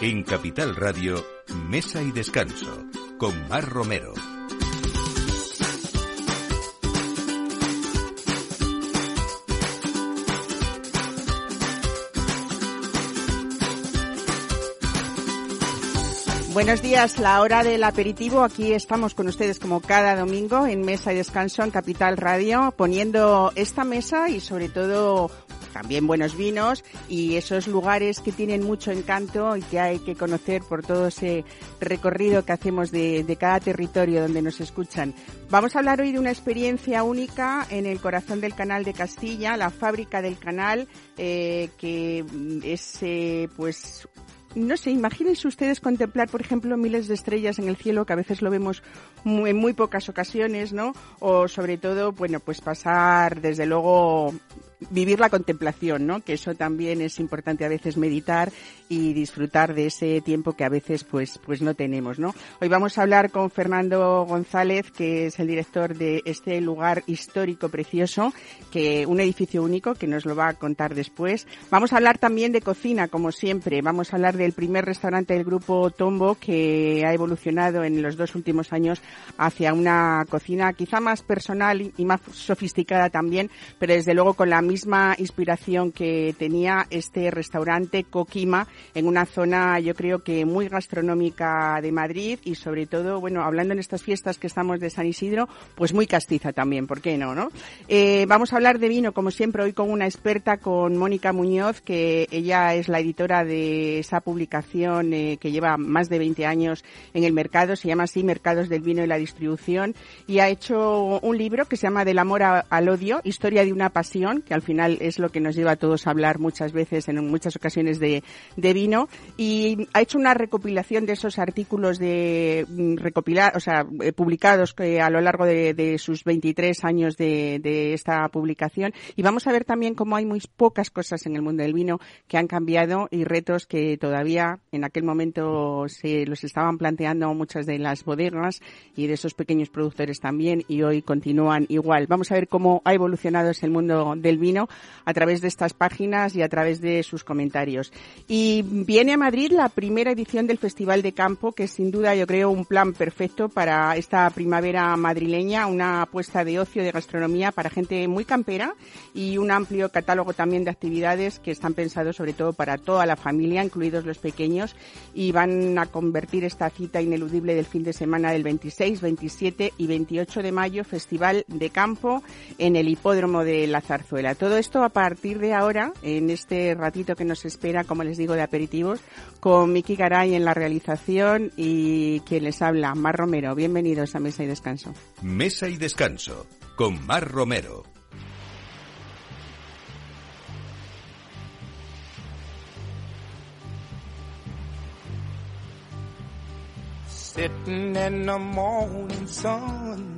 En Capital Radio, Mesa y Descanso, con Mar Romero. Buenos días, la hora del aperitivo. Aquí estamos con ustedes como cada domingo en Mesa y Descanso en Capital Radio, poniendo esta mesa y sobre todo también buenos vinos y esos lugares que tienen mucho encanto y que hay que conocer por todo ese recorrido que hacemos de, cada territorio donde nos escuchan. Vamos a hablar hoy de una experiencia única en el corazón del canal de Castilla, la fábrica del canal, eh, que es eh, pues no sé, imagínense ustedes contemplar, por ejemplo, miles de estrellas en el cielo, que a veces lo vemos en muy pocas ocasiones, ¿no? O sobre todo, bueno, pues pasar, desde luego, vivir la contemplación, ¿no? Que eso también es importante a veces meditar y disfrutar de ese tiempo que a veces pues pues no tenemos, ¿no? Hoy vamos a hablar con Fernando González, que es el director de este lugar histórico precioso, que un edificio único que nos lo va a contar después. Vamos a hablar también de cocina, como siempre. Vamos a hablar del primer restaurante del grupo Tombo que ha evolucionado en los dos últimos años hacia una cocina quizá más personal y más sofisticada también, pero desde luego con la misma inspiración que tenía este restaurante Coquima en una zona yo creo que muy gastronómica de Madrid y sobre todo, bueno, hablando en estas fiestas que estamos de San Isidro, pues muy castiza también, ¿por qué no? no? Eh, vamos a hablar de vino, como siempre, hoy con una experta, con Mónica Muñoz, que ella es la editora de esa publicación eh, que lleva más de 20 años en el mercado, se llama así Mercados del Vino y la Distribución, y ha hecho un libro que se llama Del amor al odio, historia de una pasión, que al final es lo que nos lleva a todos a hablar muchas veces, en muchas ocasiones, de, de vino. Y ha hecho una recopilación de esos artículos de mm, recopilar, o sea, eh, publicados que a lo largo de, sus 23 años de, de, esta publicación. Y vamos a ver también cómo hay muy pocas cosas en el mundo del vino que han cambiado y retos que todavía en aquel momento se los estaban planteando muchas de las bodegas y de esos pequeños productores también y hoy continúan igual. Vamos a ver cómo ha evolucionado ese mundo del vino a través de estas páginas y a través de sus comentarios. Y viene a Madrid la primera edición del Festival de Campo, que es sin duda yo creo un plan perfecto para esta primavera madrileña, una apuesta de ocio, de gastronomía para gente muy campera y un amplio catálogo también de actividades que están pensados sobre todo para toda la familia, incluidos los pequeños, y van a convertir esta cita ineludible del fin de semana del 26, 27 y 28 de mayo, Festival de Campo en el Hipódromo de la Zarzuela. Todo esto a partir de ahora, en este ratito que nos espera, como les digo, de aperitivos, con Miki Garay en la realización y quien les habla, Mar Romero. Bienvenidos a Mesa y Descanso. Mesa y Descanso, con Mar Romero. Sitting in the morning sun,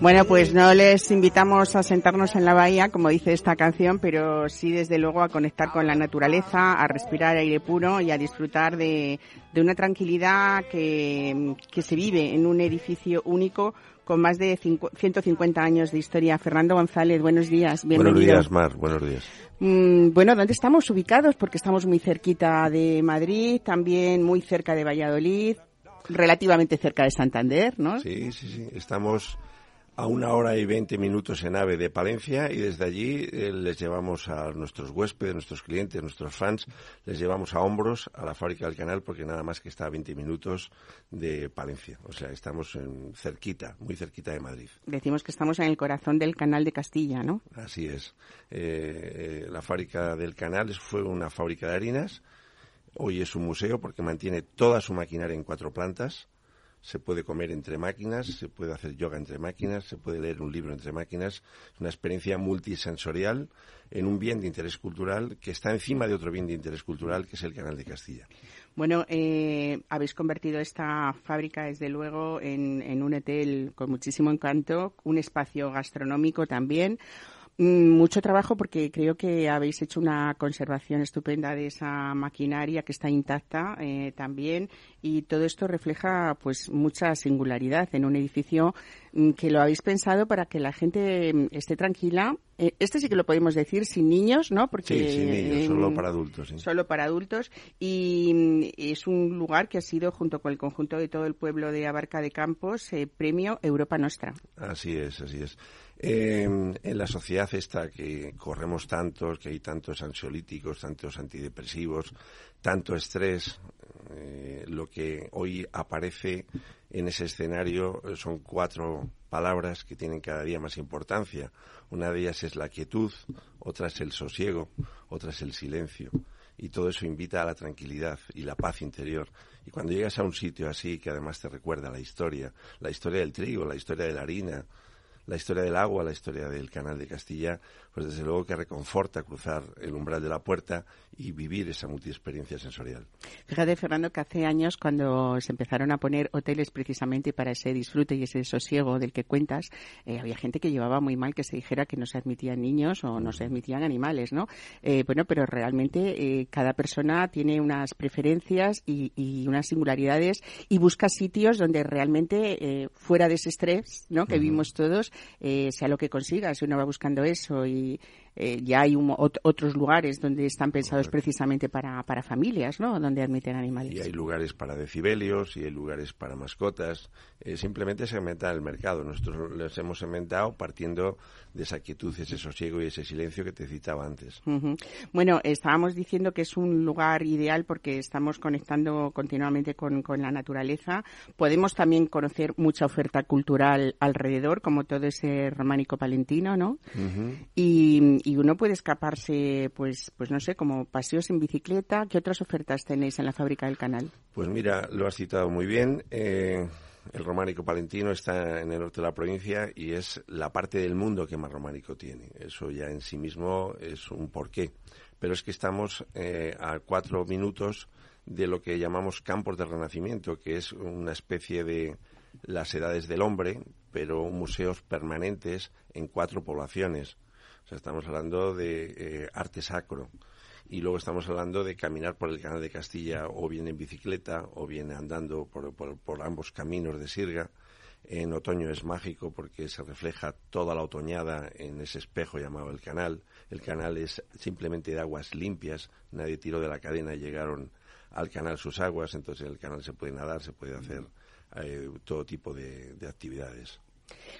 Bueno, pues no les invitamos a sentarnos en la bahía, como dice esta canción, pero sí desde luego a conectar con la naturaleza, a respirar aire puro y a disfrutar de, de una tranquilidad que, que se vive en un edificio único con más de 150 años de historia. Fernando González, buenos días. Bienvenido. Buenos días, Mar. Buenos días. Mm, bueno, ¿dónde estamos ubicados? Porque estamos muy cerquita de Madrid, también muy cerca de Valladolid, relativamente cerca de Santander, ¿no? Sí, sí, sí. Estamos a una hora y veinte minutos en AVE de Palencia y desde allí eh, les llevamos a nuestros huéspedes, nuestros clientes, nuestros fans, les llevamos a hombros a la fábrica del canal porque nada más que está a 20 minutos de Palencia. O sea, estamos en cerquita, muy cerquita de Madrid. Decimos que estamos en el corazón del canal de Castilla, ¿no? Así es. Eh, eh, la fábrica del canal fue una fábrica de harinas. Hoy es un museo porque mantiene toda su maquinaria en cuatro plantas se puede comer entre máquinas, se puede hacer yoga entre máquinas, se puede leer un libro entre máquinas. Una experiencia multisensorial en un bien de interés cultural que está encima de otro bien de interés cultural que es el Canal de Castilla. Bueno, eh, habéis convertido esta fábrica, desde luego, en, un hotel con muchísimo encanto, un espacio gastronómico también. Mm, mucho trabajo porque creo que habéis hecho una conservación estupenda de esa maquinaria que está intacta eh, también y todo esto refleja pues mucha singularidad en un edificio mm, que lo habéis pensado para que la gente mm, esté tranquila. Eh, este sí que lo podemos decir sin niños, ¿no? Porque sí, sin niños, solo para adultos. Solo para adultos y es un lugar que ha sido junto con el conjunto de todo el pueblo de Abarca de Campos eh, premio Europa Nostra. Así es, así es. En la sociedad esta que corremos tantos, que hay tantos ansiolíticos, tantos antidepresivos, tanto estrés, eh, lo que hoy aparece en ese escenario son cuatro palabras que tienen cada día más importancia. Una de ellas es la quietud, otra es el sosiego, otra es el silencio. Y todo eso invita a la tranquilidad y la paz interior. Y cuando llegas a un sitio así, que además te recuerda la historia, la historia del trigo, la historia de la harina, la historia del agua, la historia del canal de Castilla, pues desde luego que reconforta cruzar el umbral de la puerta y vivir esa multiexperiencia sensorial. Fíjate, Fernando, que hace años cuando se empezaron a poner hoteles precisamente para ese disfrute y ese sosiego del que cuentas, eh, había gente que llevaba muy mal que se dijera que no se admitían niños o no se admitían animales, ¿no? Eh, bueno, pero realmente eh, cada persona tiene unas preferencias y, y, unas singularidades y busca sitios donde realmente fuera de ese estrés, ¿no? Que vimos todos, sea lo que consiga. Si uno va buscando eso y the eh, ya hay otros lugares donde están pensados precisamente para, para familias, ¿no? Donde admiten animales. Y hay lugares para decibelios y hay lugares para mascotas. Eh, simplemente se segmentar el mercado. Nosotros les hemos segmentado partiendo de esa quietud, ese sosiego y ese silencio que te citaba antes. Bueno, estábamos diciendo que es un lugar ideal porque estamos conectando continuamente con, con la naturaleza. Podemos también conocer mucha oferta cultural alrededor, como todo ese románico palentino, ¿no? y, y, uno puede escaparse, pues, pues no sé, como paseos en bicicleta. ¿Qué otras ofertas tenéis en la fábrica del canal? Pues mira, lo has citado muy bien. Eh, el románico palentino está en el norte de la provincia y es la parte del mundo que más románico tiene. Eso ya en sí mismo es un porqué. Pero es que estamos eh, a cuatro minutos de lo que llamamos campos de renacimiento, que es una especie de las edades del hombre, pero museos permanentes en cuatro poblaciones. O sea, estamos hablando de eh, arte sacro y luego estamos hablando de caminar por el Canal de Castilla o bien en bicicleta o bien andando por, por, ambos caminos de Sirga. En otoño es mágico porque se refleja toda la otoñada en ese espejo llamado el canal. El canal es simplemente de aguas limpias, nadie tiró de la cadena y llegaron al canal sus aguas, entonces en el canal se puede nadar, se puede hacer eh, todo tipo de actividades.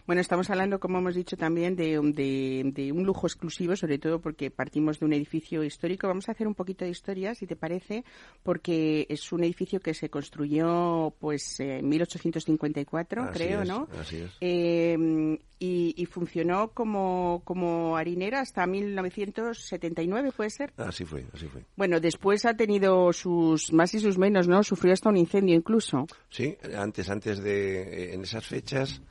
Bueno, estamos hablando, como hemos dicho también, de, un lujo exclusivo, sobre todo porque partimos de un edificio histórico. Vamos a hacer un poquito de historia, si te parece, porque es un edificio que se construyó pues en 1854, creo, ¿no? Así es. Eh, y, funcionó como, como harinera hasta 1979, ¿puede ser? Así fue, así fue. Bueno, después ha tenido sus más y sus menos, ¿no? Sufrió hasta un incendio incluso. Sí, antes, antes de, en esas fechas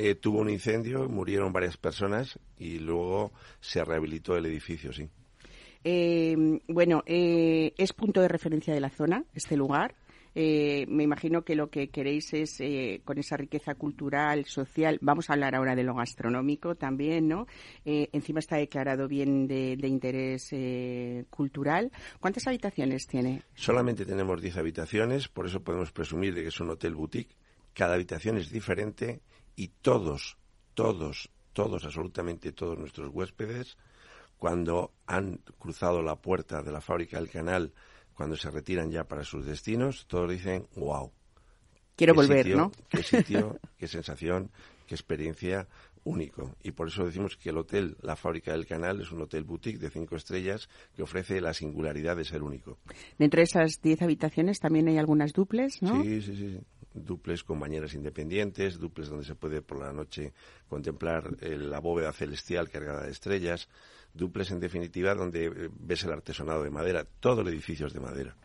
eh, tuvo un incendio, murieron varias personas y luego se rehabilitó el edificio, sí. Eh, bueno, eh, es punto de referencia de la zona, este lugar. me imagino que lo que queréis es, con esa riqueza cultural, social, vamos a hablar ahora de lo gastronómico también, ¿no? encima está declarado bien de, de interés cultural. ¿Cuántas habitaciones tiene? Solamente tenemos 10 habitaciones, por eso podemos presumir de que es un hotel boutique. Cada habitación es diferente y todos, todos, todos, absolutamente todos nuestros huéspedes, cuando han cruzado la puerta de la fábrica del canal, cuando se retiran ya para sus destinos, todos dicen, wow. Quiero volver, ¿no? Qué sitio, qué sensación, qué experiencia único. Y por eso decimos que el hotel La Fábrica del Canal es un hotel boutique de cinco estrellas que ofrece la singularidad de ser único. Dentro de esas diez habitaciones también hay algunas duples, ¿no? Sí, sí, sí duples con bañeras independientes, duples donde se puede por la noche contemplar la bóveda celestial cargada de estrellas, duples en definitiva donde eh, ves el artesonado de madera, todo el edificio es de madera.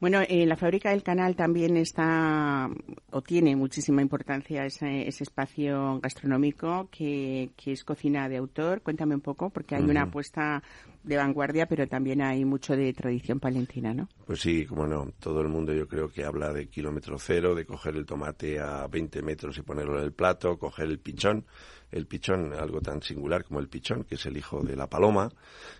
Bueno, en eh, la fábrica del canal también está o tiene muchísima importancia ese, espacio gastronómico que, es cocina de autor. Cuéntame un poco, porque hay una apuesta de vanguardia, pero también hay mucho de tradición palentina, ¿no? Pues sí, como no. Todo el mundo yo creo que habla de kilómetro cero, de coger el tomate a 20 metros y ponerlo en el plato, coger el pichón el pichón, algo tan singular como el pichón, que es el hijo de la paloma,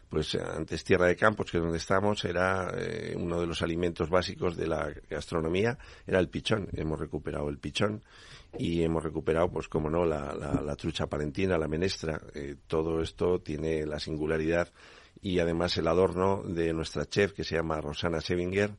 pues antes Tierra de Campos, que es donde estamos, era eh, uno de los alimentos básicos de la gastronomía, era el pichón. Hemos recuperado el pichón y hemos recuperado, pues como no, la, la, trucha palentina, la menestra. Eh, todo esto tiene la singularidad y además el adorno de nuestra chef que se llama Rosana Sevinger,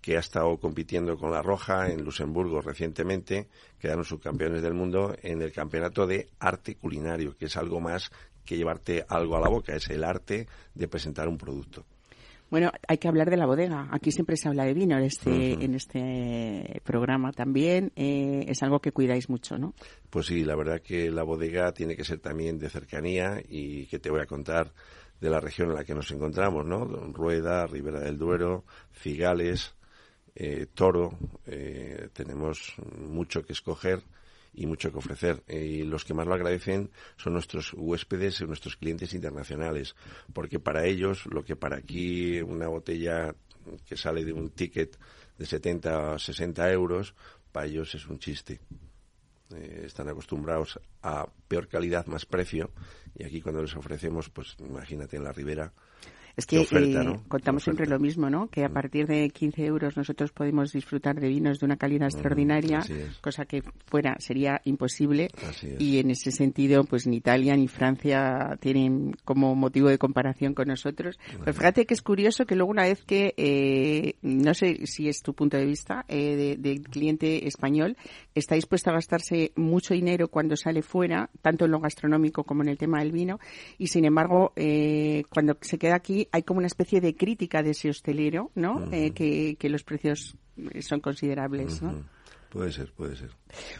que ha estado compitiendo con la Roja en Luxemburgo recientemente, quedaron subcampeones del mundo en el campeonato de arte culinario, que es algo más que llevarte algo a la boca, es el arte de presentar un producto. Bueno, hay que hablar de la bodega. Aquí siempre se habla de vino en este, en este programa también. Eh, es algo que cuidáis mucho, ¿no? Pues sí, la verdad que la bodega tiene que ser también de cercanía y que te voy a contar de la región en la que nos encontramos, ¿no? Rueda, Ribera del Duero, Cigales, eh, toro, eh, tenemos mucho que escoger y mucho que ofrecer. Eh, y los que más lo agradecen son nuestros huéspedes, nuestros clientes internacionales, porque para ellos lo que para aquí una botella que sale de un ticket de 70 a 60 euros, para ellos es un chiste. están acostumbrados a peor calidad, más precio, y aquí cuando les ofrecemos, pues imagínate en la ribera, es que eh, contamos siempre lo mismo, ¿no? Que a mm. partir de 15 euros nosotros podemos disfrutar de vinos de una calidad mm, extraordinaria, cosa que fuera sería imposible. Y en ese sentido, pues ni Italia ni Francia tienen como motivo de comparación con nosotros. Pero fíjate que es curioso que luego una vez que, eh, no sé si es tu punto de vista, eh, del cliente español, está dispuesto a gastarse mucho dinero cuando sale fuera, tanto en lo gastronómico como en el tema del vino, y sin embargo, cuando se queda aquí hay como una especie de crítica de ese hostelero, ¿no? Eh, que, los precios son considerables, ¿no? Puede ser, puede ser.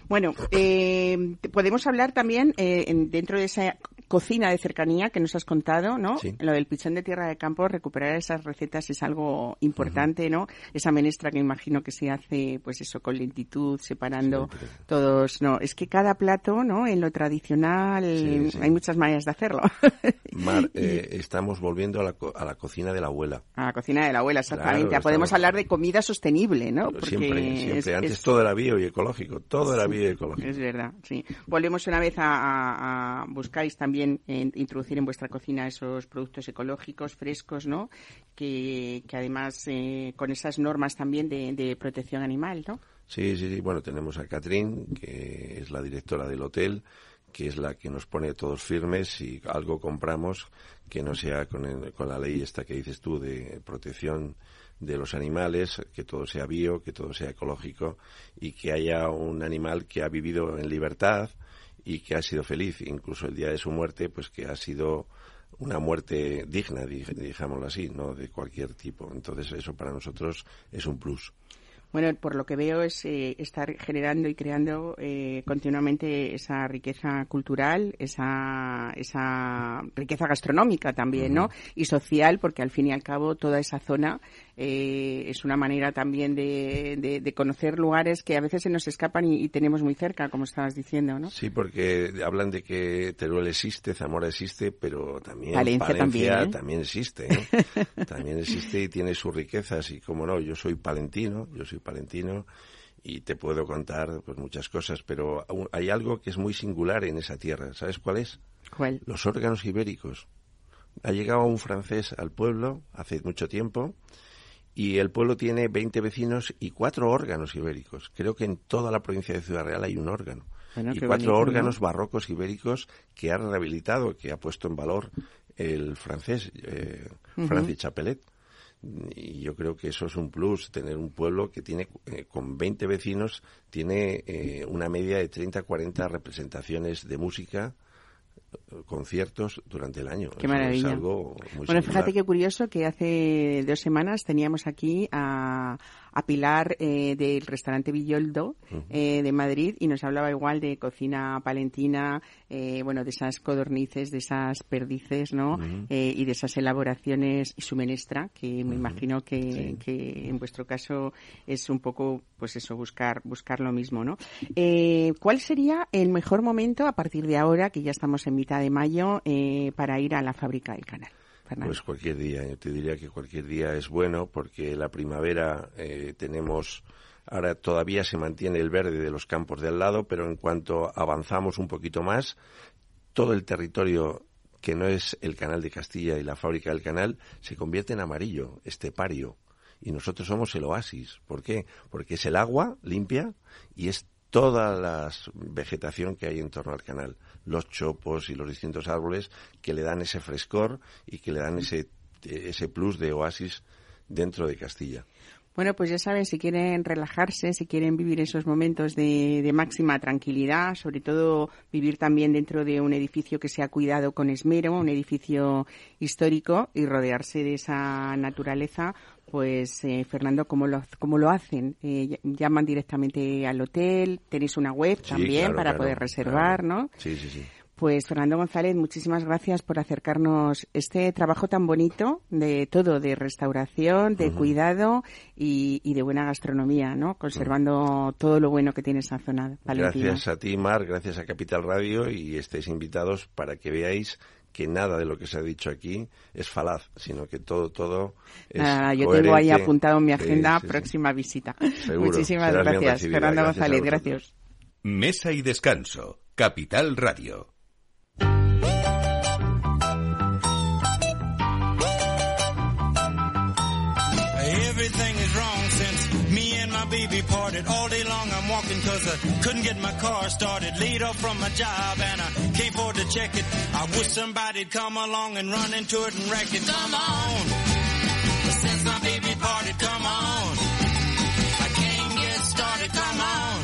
Bueno, eh, podemos hablar también eh, dentro de esa cocina de cercanía que nos has contado, ¿no? Lo del pichón de tierra de campo, recuperar esas recetas es algo importante, ¿no? Esa menestra que imagino que se hace, pues eso, con lentitud, separando todos, ¿no? Es que cada plato, ¿no? En lo tradicional hay muchas maneras de hacerlo. Mar, eh, estamos volviendo a la, a la, cocina de la abuela. A la cocina de la abuela, exactamente. Podemos hablar de comida sostenible, ¿no? Porque siempre, siempre. Antes era bio y ecológico, todo era bio y ecológico. Es verdad, sí. Volvemos una vez a, a, buscáis también introducir en vuestra cocina esos productos ecológicos, frescos, ¿no? Que, además eh, con esas normas también de, protección animal, ¿no? Sí, sí, sí. Bueno, tenemos a Catrín, que es la directora del hotel, que es la que nos pone todos firmes y algo compramos que no sea con, con la ley esta que dices tú de protección de los animales, que todo sea bio, que todo sea ecológico y que haya un animal que ha vivido en libertad, y que ha sido feliz, incluso el día de su muerte, pues que ha sido una muerte digna, digámoslo así, no de cualquier tipo. Entonces eso para nosotros es un plus. Bueno, por lo que veo es eh, estar generando y creando eh, continuamente esa riqueza cultural, esa, esa riqueza gastronómica también, ¿no? Y social, porque al fin y al cabo toda esa zona eh, es una manera también de, de, conocer lugares que a veces se nos escapan y, tenemos muy cerca, como estabas diciendo, ¿no? Sí, porque hablan de que Teruel existe, Zamora existe, pero también Palencia, también, existe, también existe y tiene sus riquezas y, como no, yo soy palentino, yo soy palentino y te puedo contar pues muchas cosas, pero hay algo que es muy singular en esa tierra. ¿Sabes cuál es? ¿Cuál? Los órganos ibéricos. Ha llegado un francés al pueblo hace mucho tiempo y el pueblo tiene 20 vecinos y cuatro órganos ibéricos. Creo que en toda la provincia de Ciudad Real hay un órgano. y cuatro órganos barrocos ibéricos que ha rehabilitado, que ha puesto en valor el francés eh, Francis Chapelet y yo creo que eso es un plus, tener un pueblo que tiene, eh, con 20 vecinos, tiene eh, una media de 30, 40 representaciones de música, conciertos durante el año. Qué maravilla. bueno, fíjate qué curioso que hace dos semanas teníamos aquí a, a Pilar eh, del restaurante Villoldo eh, de Madrid y nos hablaba igual de cocina palentina, eh, bueno, de esas codornices, de esas perdices, ¿no? Eh, y de esas elaboraciones y su menestra, que me imagino que, que en vuestro caso es un poco, pues eso, buscar, buscar lo mismo, ¿no? Eh, ¿Cuál sería el mejor momento a partir de ahora, que ya estamos en mitad de mayo, eh, para ir a la fábrica del canal? Pues cualquier día, yo te diría que cualquier día es bueno porque la primavera eh, tenemos, ahora todavía se mantiene el verde de los campos de al lado, pero en cuanto avanzamos un poquito más, todo el territorio que no es el canal de Castilla y la fábrica del canal se convierte en amarillo, estepario. Y nosotros somos el oasis. ¿Por qué? Porque es el agua limpia y es toda la vegetación que hay en torno al canal, los chopos y los distintos árboles que le dan ese frescor y que le dan ese, ese plus de oasis dentro de Castilla. Bueno, pues ya saben, si quieren relajarse, si quieren vivir esos momentos de, de, máxima tranquilidad, sobre todo vivir también dentro de un edificio que se ha cuidado con esmero, un edificio histórico y rodearse de esa naturaleza, pues eh, Fernando, ¿cómo lo, cómo lo hacen? Eh, ¿Llaman directamente al hotel? ¿Tenéis una web Sí, también claro, para claro, poder reservar, claro. no? Sí, sí, sí. Pues Fernando González, muchísimas gracias por acercarnos este trabajo tan bonito de todo, de restauración, de cuidado y, y de buena gastronomía, ¿no? Conservando todo lo bueno que tiene esa zona palentina. Gracias a ti, Mar, gracias a Capital Radio y estéis invitados para que veáis que nada de lo que se ha dicho aquí es falaz, sino que todo, todo es Nada, yo tengo ahí apuntado en mi agenda sí, sí. próxima visita. Seguro, Muchísimas gracias. Fernando Gracias González, vosotros. gracias. Mesa y descanso. Capital Radio. Baby parted. All day long I'm walking cause I couldn't get my car started. Laid off from my job and I can't afford to check it. I wish somebody'd come along and run into it and wreck it. Come on. Since my baby parted, come on. I can't get started, come on.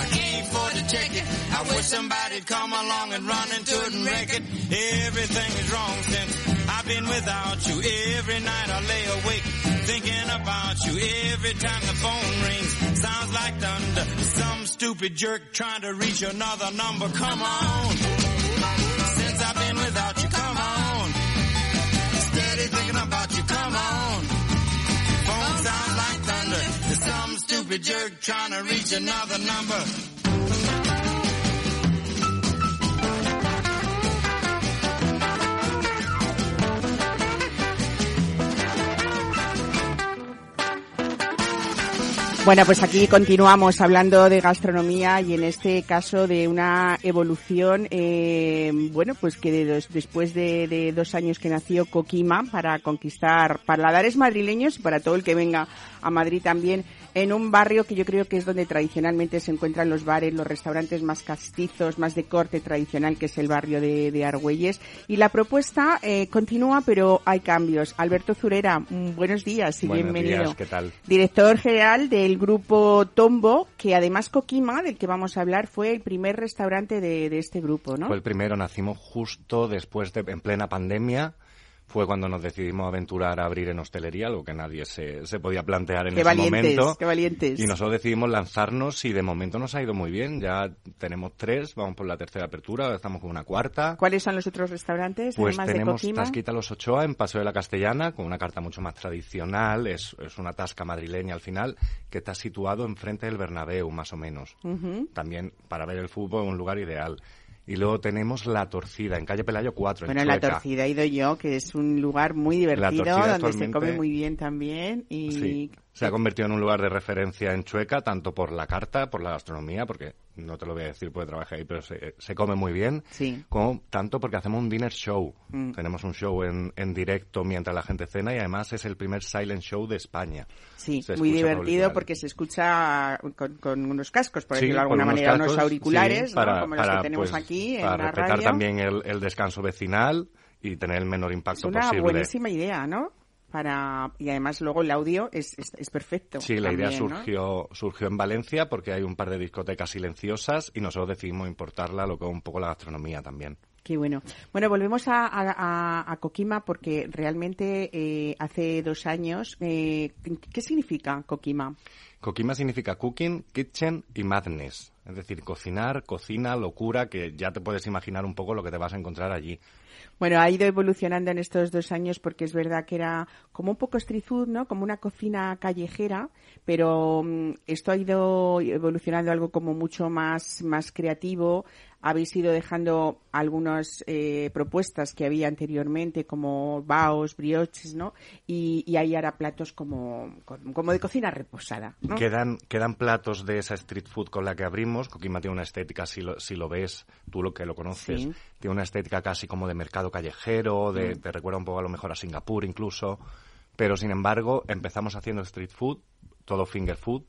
I can't afford to check it. I wish somebody'd come along and run into it and wreck it. Everything is wrong since I've been without you. Every night I lay awake thinking about you. Every time the phone rings, sounds like thunder. Some stupid jerk trying to reach another number. Come on. Since I've been without you, come on. Steady thinking about you, come on. Phone sounds like thunder. Some stupid jerk trying to reach another number. Bueno, pues aquí continuamos hablando de gastronomía y en este caso de una evolución, eh, bueno, pues que de después de, de dos años que nació Coquima para conquistar paladares madrileños y para todo el que venga a Madrid también, en un barrio que yo creo que es donde tradicionalmente se encuentran los bares, los restaurantes más castizos, más de corte tradicional, que es el barrio de, de Argüelles. Y la propuesta eh, continúa, pero hay cambios. Alberto Zurera, mm, buenos días y Buenos bienvenido días, ¿qué tal? director general del grupo Tombo, que además Coquima, del que vamos a hablar, fue el primer restaurante de, de este grupo, ¿no? Fue el primero, nacimos justo después de, en plena pandemia. Fue cuando nos decidimos aventurar a abrir en hostelería, algo que nadie se, se podía plantear en Qué ese valientes, momento. qué valientes. Y nosotros decidimos lanzarnos y de momento nos ha ido muy bien. Ya tenemos tres, vamos por la tercera apertura, ahora estamos con una cuarta. ¿Cuáles son los otros restaurantes, Pues además de tenemos Coquima? Tasquita Los Ochoa en Paseo de la Castellana, con una carta mucho más tradicional, es, es una tasca madrileña al final, que está situado enfrente del Bernabéu, más o menos. También para ver el fútbol, un lugar ideal. Y luego tenemos La Torcida, en calle Pelayo 4, Bueno, en La. Torcida he ido yo, que es un lugar muy divertido, donde se come muy bien también. Y Sí, se ha convertido en un lugar de referencia en Chueca, tanto por la carta, por la gastronomía, porque no te lo voy a decir porque trabajé ahí, pero se, se come muy bien, Sí. como tanto porque hacemos un dinner show. Mm. Tenemos un show en, en directo mientras la gente cena y además es el primer silent show de España. Sí, Se muy divertido porque se escucha con, con unos cascos, por Sí, decirlo de alguna unos manera, unos cascos, auriculares, sí, ¿no? para, como los para, que tenemos pues, aquí en para la respetar radio. también el, el descanso vecinal y tener el menor Es impacto una posible. buenísima idea, ¿no? Para y además luego el audio es, es, es perfecto. Sí, la idea surgió, surgió en Valencia porque hay un par de discotecas silenciosas y nosotros decidimos importarla lo que es un poco la gastronomía también. Qué bueno. Bueno, volvemos a, a, a Coquima porque realmente eh, hace dos años. Eh, ¿Qué significa Coquima? Coquima significa cooking, kitchen y madness. Es decir, cocinar, cocina, locura, que ya te puedes imaginar un poco lo que te vas a encontrar allí. Bueno, ha ido evolucionando en estos dos años porque es verdad que era como un poco street food, ¿no? Como una cocina callejera, pero mm, esto ha ido evolucionando algo como mucho más, más creativo, habéis ido dejando algunas eh, propuestas que había anteriormente, como baos, brioches, ¿no? Y, y hay ahora platos como, como de cocina reposada, ¿no? Quedan, quedan platos de esa street food con la que abrimos. Coquima tiene una estética, si lo, si lo ves, tú lo que lo conoces, tiene una estética casi como de mercado callejero, de, mm. te recuerda un poco a lo mejor a Singapur incluso. Pero, sin embargo, empezamos haciendo street food, todo finger food,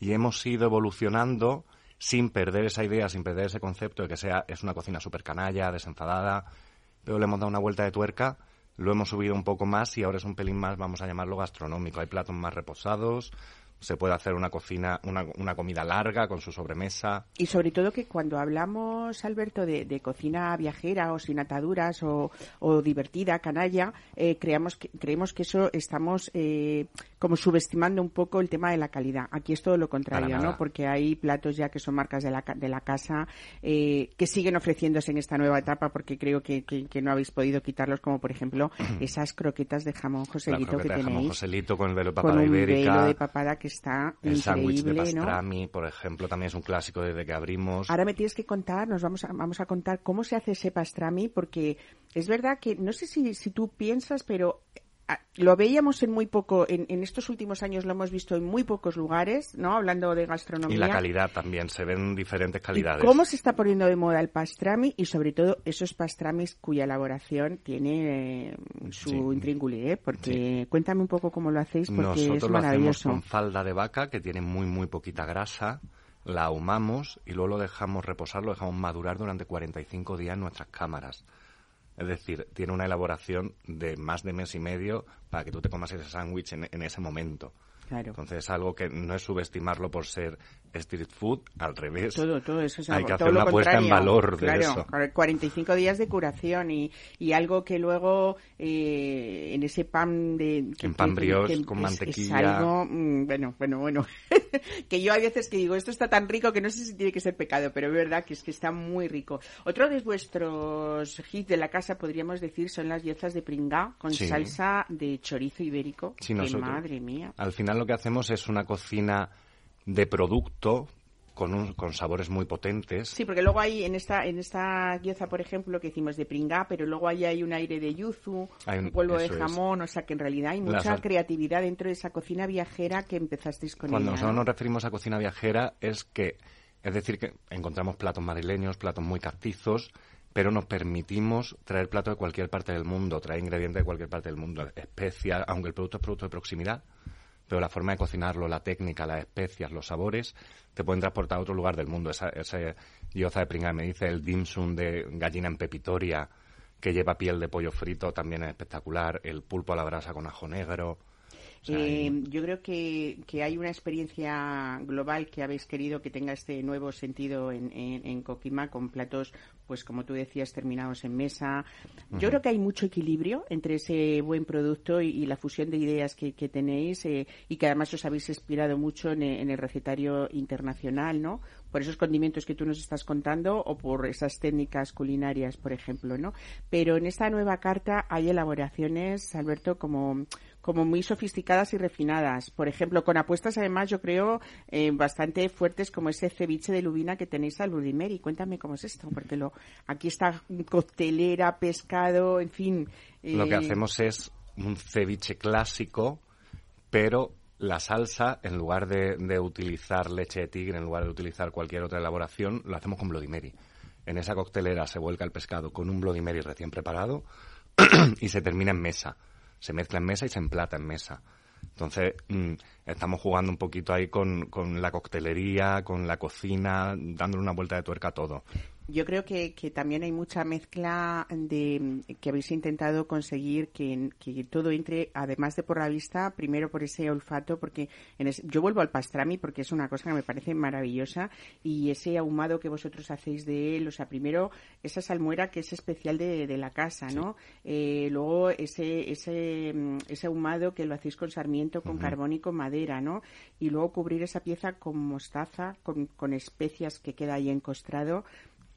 y hemos ido evolucionando sin perder esa idea, sin perder ese concepto de que sea es una cocina súper canalla, desenfadada, pero le hemos dado una vuelta de tuerca, lo hemos subido un poco más y ahora es un pelín más, vamos a llamarlo gastronómico. Hay platos más reposados, se puede hacer una cocina, una, una, comida larga con su sobremesa. Y sobre todo que cuando hablamos, Alberto, de, cocina viajera o sin ataduras o, divertida, canalla, eh, creamos que, creemos que eso estamos eh, como subestimando un poco el tema de la calidad. Aquí es todo lo contrario, ¿no? Porque hay platos ya que son marcas de la, de la casa eh, que siguen ofreciéndose en esta nueva etapa porque creo que, que, no habéis podido quitarlos, como por ejemplo esas croquetas de jamón Joselito que tenéis. Jamón Joselito con el velo de papada ibérica. Velo de papada que está el sándwich de pastrami, por ejemplo, también es un clásico desde que abrimos. Ahora me tienes que contar, nos vamos a, vamos a contar cómo se hace ese pastrami, porque es verdad que, no sé si, si tú piensas, pero lo veíamos en muy poco, en, estos últimos años lo hemos visto en muy pocos lugares, ¿no? Hablando de gastronomía. Y la calidad también, se ven diferentes calidades. ¿Cómo se está poniendo de moda el pastrami y sobre todo esos pastramis cuya elaboración tiene eh, su intríngulis, ¿eh? Porque cuéntame un poco cómo lo hacéis porque Nosotros es maravilloso. lo hacemos con falda de vaca que tiene muy muy poquita grasa, la ahumamos y luego lo dejamos reposar, lo dejamos madurar durante 45 días en nuestras cámaras. Es decir, tiene una elaboración de más de mes y medio para que tú te comas ese sándwich en, ese momento. Entonces es algo que no es subestimarlo por ser street food, al revés. Todo, todo eso Hay que hacer una puesta en valor de claro, 45 días de curación y, y algo que luego eh, en ese pan de... en pan brioche con mantequilla. Es algo, mm, bueno, bueno, bueno. que yo hay veces que digo, esto está tan rico que no sé si tiene que ser pecado, pero es verdad que es que está muy rico. Otro de vuestros hits de la casa, podríamos decir, son las diezas de pringá con salsa de chorizo ibérico. Sí, madre mía. Al final lo que hacemos es una cocina de producto con, con sabores muy potentes. Sí, porque luego hay en esta en esta gyoza, por ejemplo, que hicimos de pringá, pero luego ahí hay un aire de yuzu, un, polvo de jamón, o sea que en realidad hay mucha creatividad dentro de esa cocina viajera que empezasteis con Cuando nosotros nos referimos a cocina viajera es que es decir que encontramos platos madrileños, platos muy castizos, pero nos permitimos traer platos de cualquier parte del mundo, traer ingredientes de cualquier parte del mundo, especias, aunque el producto es producto de proximidad, pero la forma de cocinarlo, la técnica, las especias, los sabores, te pueden transportar a otro lugar del mundo. Esa, ese yoza de pringa me dice el dim sum de gallina en pepitoria, que lleva piel de pollo frito, también es espectacular. El pulpo a la brasa con ajo negro. Eh, yo creo que, que, hay una experiencia global que habéis querido que tenga este nuevo sentido en, en, Coquima con platos, pues como tú decías, terminados en mesa. Yo creo que hay mucho equilibrio entre ese buen producto y, la fusión de ideas que, que tenéis eh, y que además os habéis inspirado mucho en, en el recetario internacional, ¿no? por esos condimentos que tú nos estás contando o por esas técnicas culinarias, por ejemplo, ¿no? Pero en esta nueva carta hay elaboraciones, Alberto, como como muy sofisticadas y refinadas. Por ejemplo, con apuestas además yo creo eh, bastante fuertes como ese ceviche de lubina que tenéis al Ludimeri. Cuéntame cómo es esto, porque lo aquí está coctelera, pescado, en fin. Lo que eh, hacemos es un ceviche clásico, pero la salsa, en lugar de, de, utilizar leche de tigre, en lugar de utilizar cualquier otra elaboración, lo hacemos con Bloody Mary. En esa coctelera se vuelca el pescado con un Bloody Mary recién preparado y se termina en mesa se mezcla en mesa y se emplata en mesa. Entonces, mm, estamos jugando un poquito ahí con, con, la coctelería, con la cocina, dándole una vuelta de tuerca a todo. Yo creo que, que, también hay mucha mezcla de que habéis intentado conseguir que, que, todo entre, además de por la vista, primero por ese olfato, porque en yo vuelvo al pastrami porque es una cosa que me parece maravillosa y ese ahumado que vosotros hacéis de él, o sea, primero esa salmuera que es especial de, de la casa, ¿no? Eh, luego ese, ese, mm, ese ahumado que lo hacéis con sarmiento, con carbón y con madera, ¿no? Y luego cubrir esa pieza con mostaza, con, con especias que queda ahí encostrado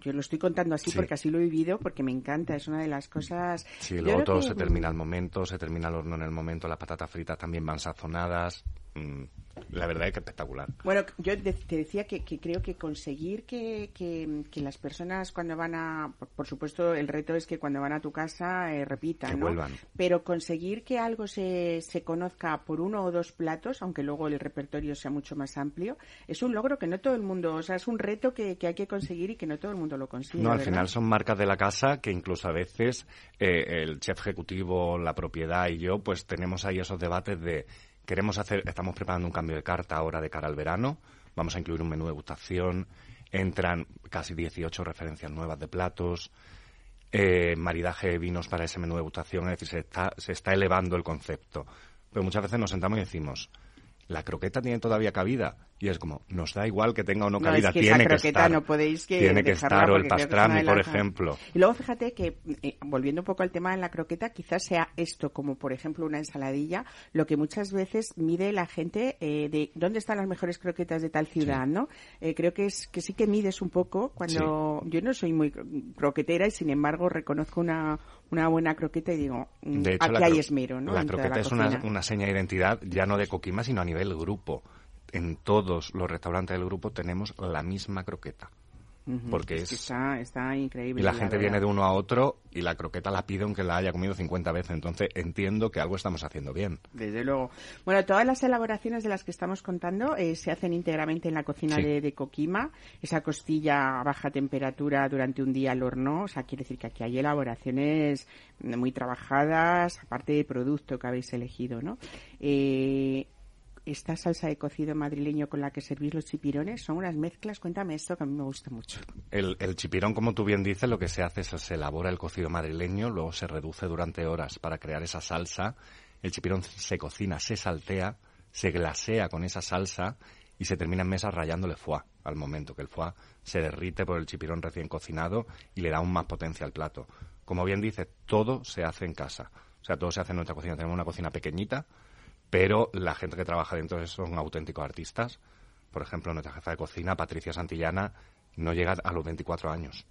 yo lo estoy contando así porque así lo he vivido, porque me encanta, es una de las cosas... Sí, luego todo se termina al momento, se termina el horno en el momento, las patatas fritas también van sazonadas, la verdad es que espectacular. Bueno, yo te decía que, creo que conseguir que, que, las personas cuando van a... Por, supuesto, el reto es que cuando van a tu casa eh, repitan, ¿no? Vuelvan. Pero conseguir que algo se, se conozca por uno o dos platos, aunque luego el repertorio sea mucho más amplio, es un logro que no todo el mundo... O sea, es un reto que, hay que conseguir y que no todo el mundo lo consigue. No, al final son marcas de la casa que incluso a veces eh, el chef ejecutivo, la propiedad y yo, pues tenemos ahí esos debates de Queremos hacer, estamos preparando un cambio de carta ahora de cara al verano. Vamos a incluir un menú de gustación. Entran casi 18 referencias nuevas de platos. Eh, maridaje de vinos para ese menú de gustación. Es decir, se está, se está elevando el concepto. Pero muchas veces nos sentamos y decimos, ¿la croqueta tiene todavía cabida? Y es como, nos da igual que tenga o no, cabida, tiene que estar. No podéis que tiene que estar, o el pastrami, por ejemplo. Y luego fíjate que, eh, volviendo un poco al tema de la croqueta, quizás sea esto, como por ejemplo una ensaladilla, lo que muchas veces mide la gente eh, de dónde están las mejores croquetas de tal ciudad, ¿no? Eh, creo que es que sí que mides un poco cuando yo no soy muy croquetera y sin embargo reconozco una, una buena croqueta y digo, mm, aquí hay esmero, ¿no? La croqueta es una, una seña de identidad ya no de Coquima, sino a nivel grupo en todos los restaurantes del grupo tenemos la misma croqueta. Porque es, está, increíble. Y la, gente viene de uno a otro y la croqueta la pide aunque la haya comido 50 veces. Entonces entiendo que algo estamos haciendo bien. Desde luego. Bueno, todas las elaboraciones de las que estamos contando eh, se hacen íntegramente en la cocina de, de, Coquima. Esa costilla a baja temperatura durante un día al horno. O sea, quiere decir que aquí hay elaboraciones muy trabajadas, aparte del producto que habéis elegido, ¿no? Eh, esta salsa de cocido madrileño con la que servís los chipirones son unas mezclas. Cuéntame esto que a mí me gusta mucho. El, chipirón, como tú bien dices, lo que se hace es se elabora el cocido madrileño, luego se reduce durante horas para crear esa salsa. El chipirón se cocina, se saltea, se glasea con esa salsa y se termina en mesa rayándole foie al momento que el foie se derrite por el chipirón recién cocinado y le da aún más potencia al plato. Como bien dice, todo se hace en casa. O sea, todo se hace en nuestra cocina. Tenemos una cocina pequeñita, pero la gente que trabaja dentro son auténticos artistas. Por ejemplo, nuestra jefa de cocina, Patricia Santillana, no llega a los 24 años.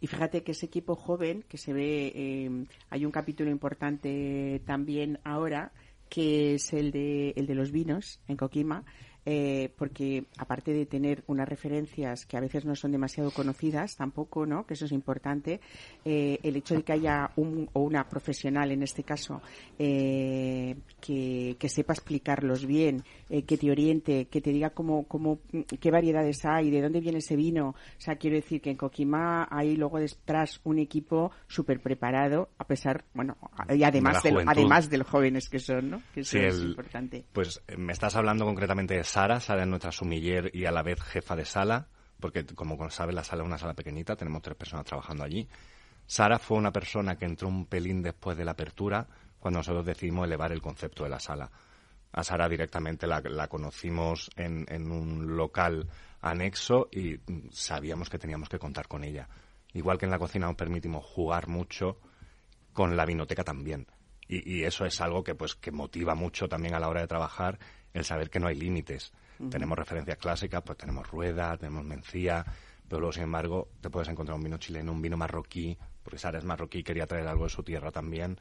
Y fíjate que ese equipo joven, que se ve, eh, hay un capítulo importante también ahora, que es el de, el de los vinos en Coquima, eh, porque aparte de tener unas referencias que a veces no son demasiado conocidas, tampoco, ¿no? Que eso es importante, eh, el hecho de que haya un o una profesional, en este caso, eh, que, que, sepa explicarlos bien, que te oriente, que te diga cómo, cómo, qué variedades hay, de dónde viene ese vino. O sea, quiero decir que en Coquimá hay luego detrás un equipo súper preparado, a pesar, bueno, y además, de, además de los jóvenes que son, ¿no? Que eso es importante. Pues me estás hablando concretamente de Sara. Sara es nuestra sumiller y a la vez jefa de sala, porque como sabe la sala es una sala pequeñita, tenemos tres personas trabajando allí. Sara fue una persona que entró un pelín después de la apertura, cuando nosotros decidimos elevar el concepto de la sala. A Sara directamente la, conocimos en, en, un local anexo y sabíamos que teníamos que contar con ella. Igual que en la cocina nos permitimos jugar mucho, con la vinoteca también. Y, y, eso es algo que pues que motiva mucho también a la hora de trabajar el saber que no hay límites. Tenemos referencias clásicas, pues tenemos rueda, tenemos mencía, pero luego, sin embargo, te puedes encontrar un vino chileno, un vino marroquí, porque Sara es marroquí, quería traer algo de su tierra también.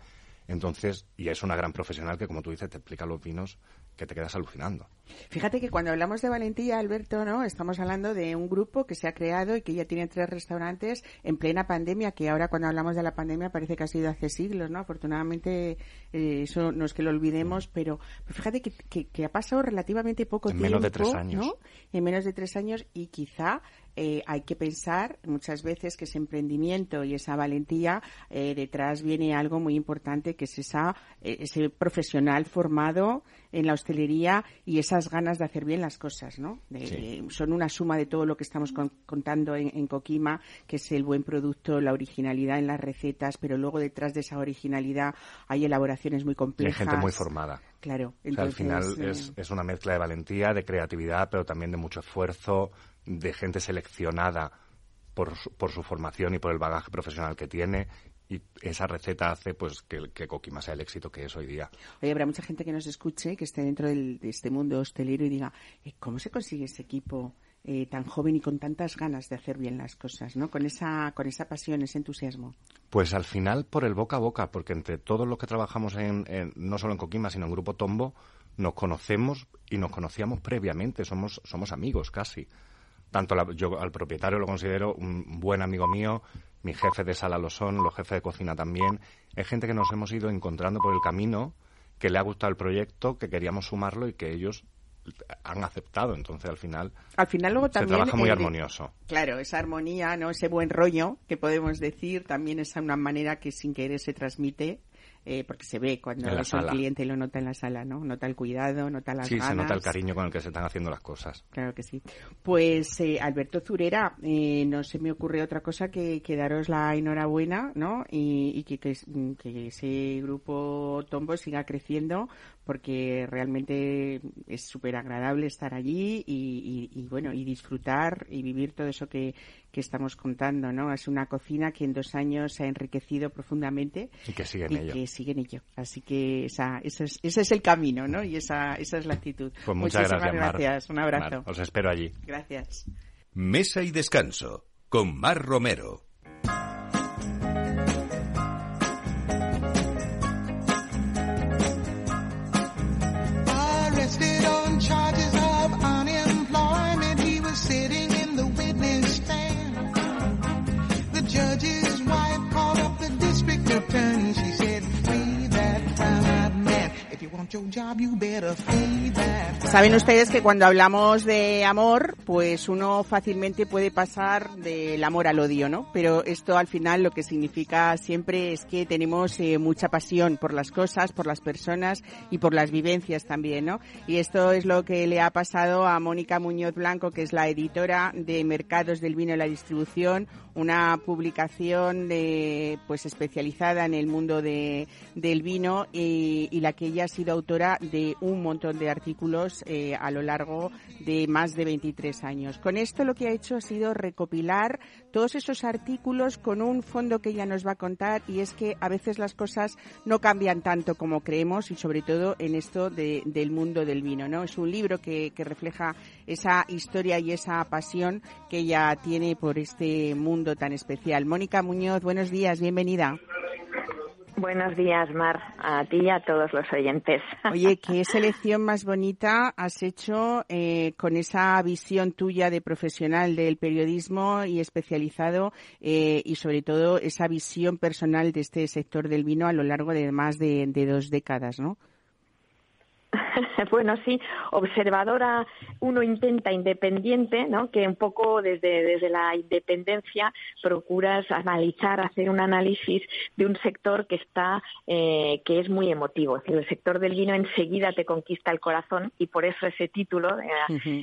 Entonces, y es una gran profesional que, como tú dices, te explica los vinos que te quedas alucinando. Fíjate que cuando hablamos de Valentía, Alberto, ¿no? Estamos hablando de un grupo que se ha creado y que ya tiene tres restaurantes en plena pandemia, que ahora cuando hablamos de la pandemia parece que ha sido hace siglos, ¿no? Afortunadamente, eh, eso no es que lo olvidemos, pero, fíjate que, ha pasado relativamente poco en tiempo. menos de tres años. En menos de tres años y quizá eh, hay que pensar muchas veces que ese emprendimiento y esa valentía eh, detrás viene algo muy importante que es esa, ese profesional formado en la hostelería y esas ganas de hacer bien las cosas, ¿no? son una suma de todo lo que estamos contando en, en, Coquima, que es el buen producto, la originalidad en las recetas, pero luego detrás de esa originalidad hay elaboraciones muy complejas. hay gente muy formada. Claro. al final eh, es, es una mezcla de valentía, de creatividad, pero también de mucho esfuerzo, de gente seleccionada por su, por su formación y por el bagaje profesional que tiene y esa receta hace pues que, que Coquima sea el éxito que es hoy día. Oye, habrá mucha gente que nos escuche, que esté dentro del, de este mundo hostelero y diga, eh, ¿cómo se consigue ese equipo eh, tan joven y con tantas ganas de hacer bien las cosas, ¿no? Con esa, con esa pasión, ese entusiasmo. Pues al final por el boca a boca, porque entre todos los que trabajamos en, no solo en Coquima, sino en Grupo Tombo, nos conocemos y nos conocíamos previamente, somos, somos amigos casi. Tanto yo al propietario lo considero un buen amigo mío, mi jefe de sala lo son, los jefes de cocina también. Es gente que nos hemos ido encontrando por el camino, que le ha gustado el proyecto, que queríamos sumarlo y que ellos han aceptado. Entonces, al final, al final luego también se trabaja muy armonioso. Claro, esa armonía, no, ese buen rollo que podemos decir, también es una manera que sin querer se transmite eh, porque se ve cuando es un cliente y lo nota en la sala, ¿no? Nota el cuidado, nota las sí, se nota el cariño con el que se están haciendo las cosas. Claro que sí. Pues eh, Alberto Zurera, eh, no se me ocurre otra cosa que, que daros la enhorabuena, ¿no? Y, que, que, ese grupo Tombo siga creciendo porque realmente es súper agradable estar allí y, y, bueno, y disfrutar y vivir todo eso que, que estamos contando, ¿no? Es una cocina que en dos años se ha enriquecido profundamente. Y que sigue en ello. que sigue en ello. Así que esa, ese, es, ese es el camino, ¿no? Y esa, esa es la actitud. Pues muchas Muchísimas gracias, Un abrazo. os espero allí. Gracias. Mesa y descanso con Mar Romero. Saben ustedes que cuando hablamos de amor, pues uno fácilmente puede pasar del amor al odio, ¿no? Pero esto al final lo que significa siempre es que tenemos eh, mucha pasión por las cosas, por las personas y por las vivencias también, ¿no? Y esto es lo que le ha pasado a Mónica Muñoz Blanco, que es la editora de Mercados del Vino y la Distribución, una publicación pues especializada en el mundo de, del vino y la que ella ha sido autora de un montón de artículos eh, a lo largo de más de 23 años. Con esto lo que ha hecho ha sido recopilar todos esos artículos con un fondo que ella nos va a contar y es que a veces las cosas no cambian tanto como creemos y sobre todo en esto del mundo del vino. ¿no? Es un libro que refleja esa historia y esa pasión que ella tiene por este mundo tan especial. Mónica Muñoz, buenos días, bienvenida. Buenos días, Mar, a ti y a todos los oyentes. Oye, qué selección más bonita has hecho eh, con esa visión tuya de profesional del periodismo y especializado eh, y sobre todo esa visión personal de este sector del vino a lo largo de más de, de dos décadas, ¿no? bueno, sí, observadora uno intenta independiente, ¿no? Que un poco desde, desde la independencia procuras analizar, hacer un análisis de un sector que está, eh, que es muy emotivo. Es decir, el sector del vino enseguida te conquista el corazón y por eso ese título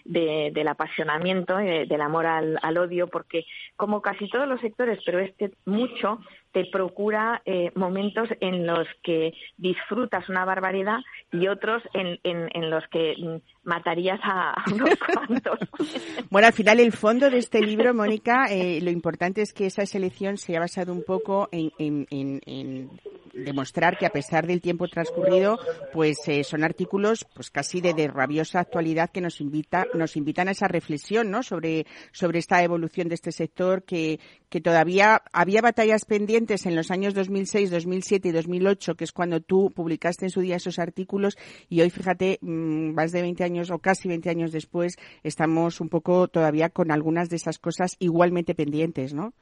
de, del apasionamiento, eh, del amor al, al odio, porque como casi todos los sectores, pero este mucho, te procura eh, momentos en los que disfrutas una barbaridad y otros en, en, los que mm, matarías a, unos cuantos. bueno, al final el fondo de este libro, Mónica, eh, lo importante es que esa selección se ha basado un poco en, en, demostrar que a pesar del tiempo transcurrido, pues eh, son artículos pues casi de, de, rabiosa actualidad que nos invita nos invitan a esa reflexión, ¿no? Sobre sobre esta evolución de este sector que que todavía había batallas pendientes en los años 2006, 2007 y 2008, que es cuando tú publicaste en su día esos artículos, y hoy, fíjate, mm, más de 20 años o casi 20 años después, estamos un poco todavía con algunas de esas cosas igualmente pendientes, ¿no?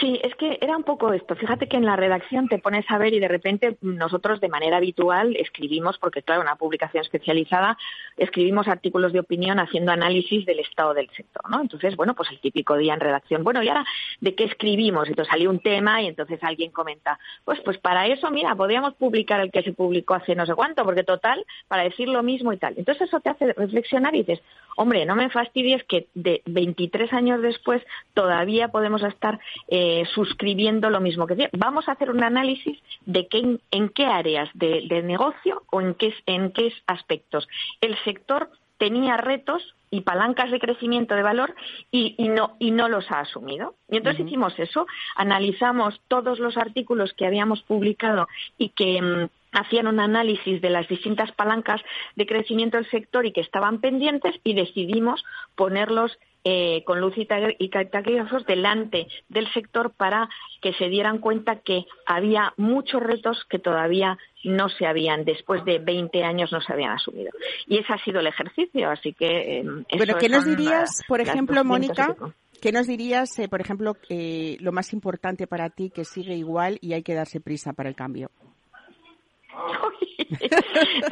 Sí, es que era un poco esto. Fíjate que en la redacción te pones a ver y de repente nosotros de manera habitual escribimos, porque claro, una publicación especializada, escribimos artículos de opinión haciendo análisis del estado del sector, ¿no? Entonces, bueno, pues el típico día en redacción, bueno, ¿y ahora de qué escribimos? Entonces salió un tema y entonces alguien comenta, pues, pues para eso, mira, podríamos publicar el que se publicó hace no sé cuánto, porque total, para decir lo mismo y tal. Entonces eso te hace reflexionar y dices, hombre, no me fastidies que de 23 años después todavía podemos estar eh, suscribiendo lo mismo que decía. Vamos a hacer un análisis de qué, en, qué áreas de, negocio o en qué, en qué aspectos el sector tenía retos y palancas de crecimiento de valor y, no, y no los ha asumido. Y entonces hicimos eso, analizamos todos los artículos que habíamos publicado y que mm, hacían un análisis de las distintas palancas de crecimiento del sector y que estaban pendientes y decidimos ponerlos eh, con luz y taquígrafos delante del sector para que se dieran cuenta que había muchos retos que todavía no se habían, después de 20 años no se habían asumido. Y ese ha sido el ejercicio, así que... Eh, bueno, ¿qué nos dirías, por ejemplo, Mónica? ¿Qué nos dirías, eh, por ejemplo, lo más importante para ti que sigue igual y hay que darse prisa para el cambio?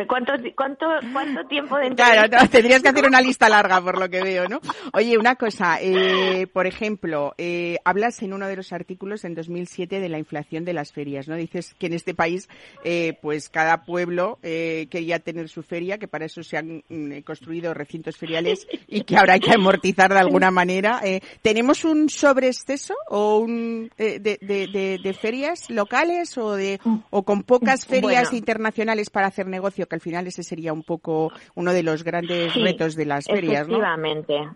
¿Cuánto, cuánto, ¿Cuánto tiempo de Claro, tendrías que hacer una lista larga por lo que veo, ¿no? Oye, una cosa, eh, por ejemplo, eh, hablas en uno de los artículos en 2007 de la inflación de las ferias, ¿no? Dices que en este país, eh, pues cada pueblo eh, quería tener su feria, que para eso se han mm, construido recintos feriales y que ahora hay que amortizar de alguna manera. Eh, ¿Tenemos un sobreexceso o un, de, de, de, ferias locales o, de, o con pocas ferias internacionales para hacer negocio, que al final ese sería un poco uno de los grandes retos de las ferias, efectivamente.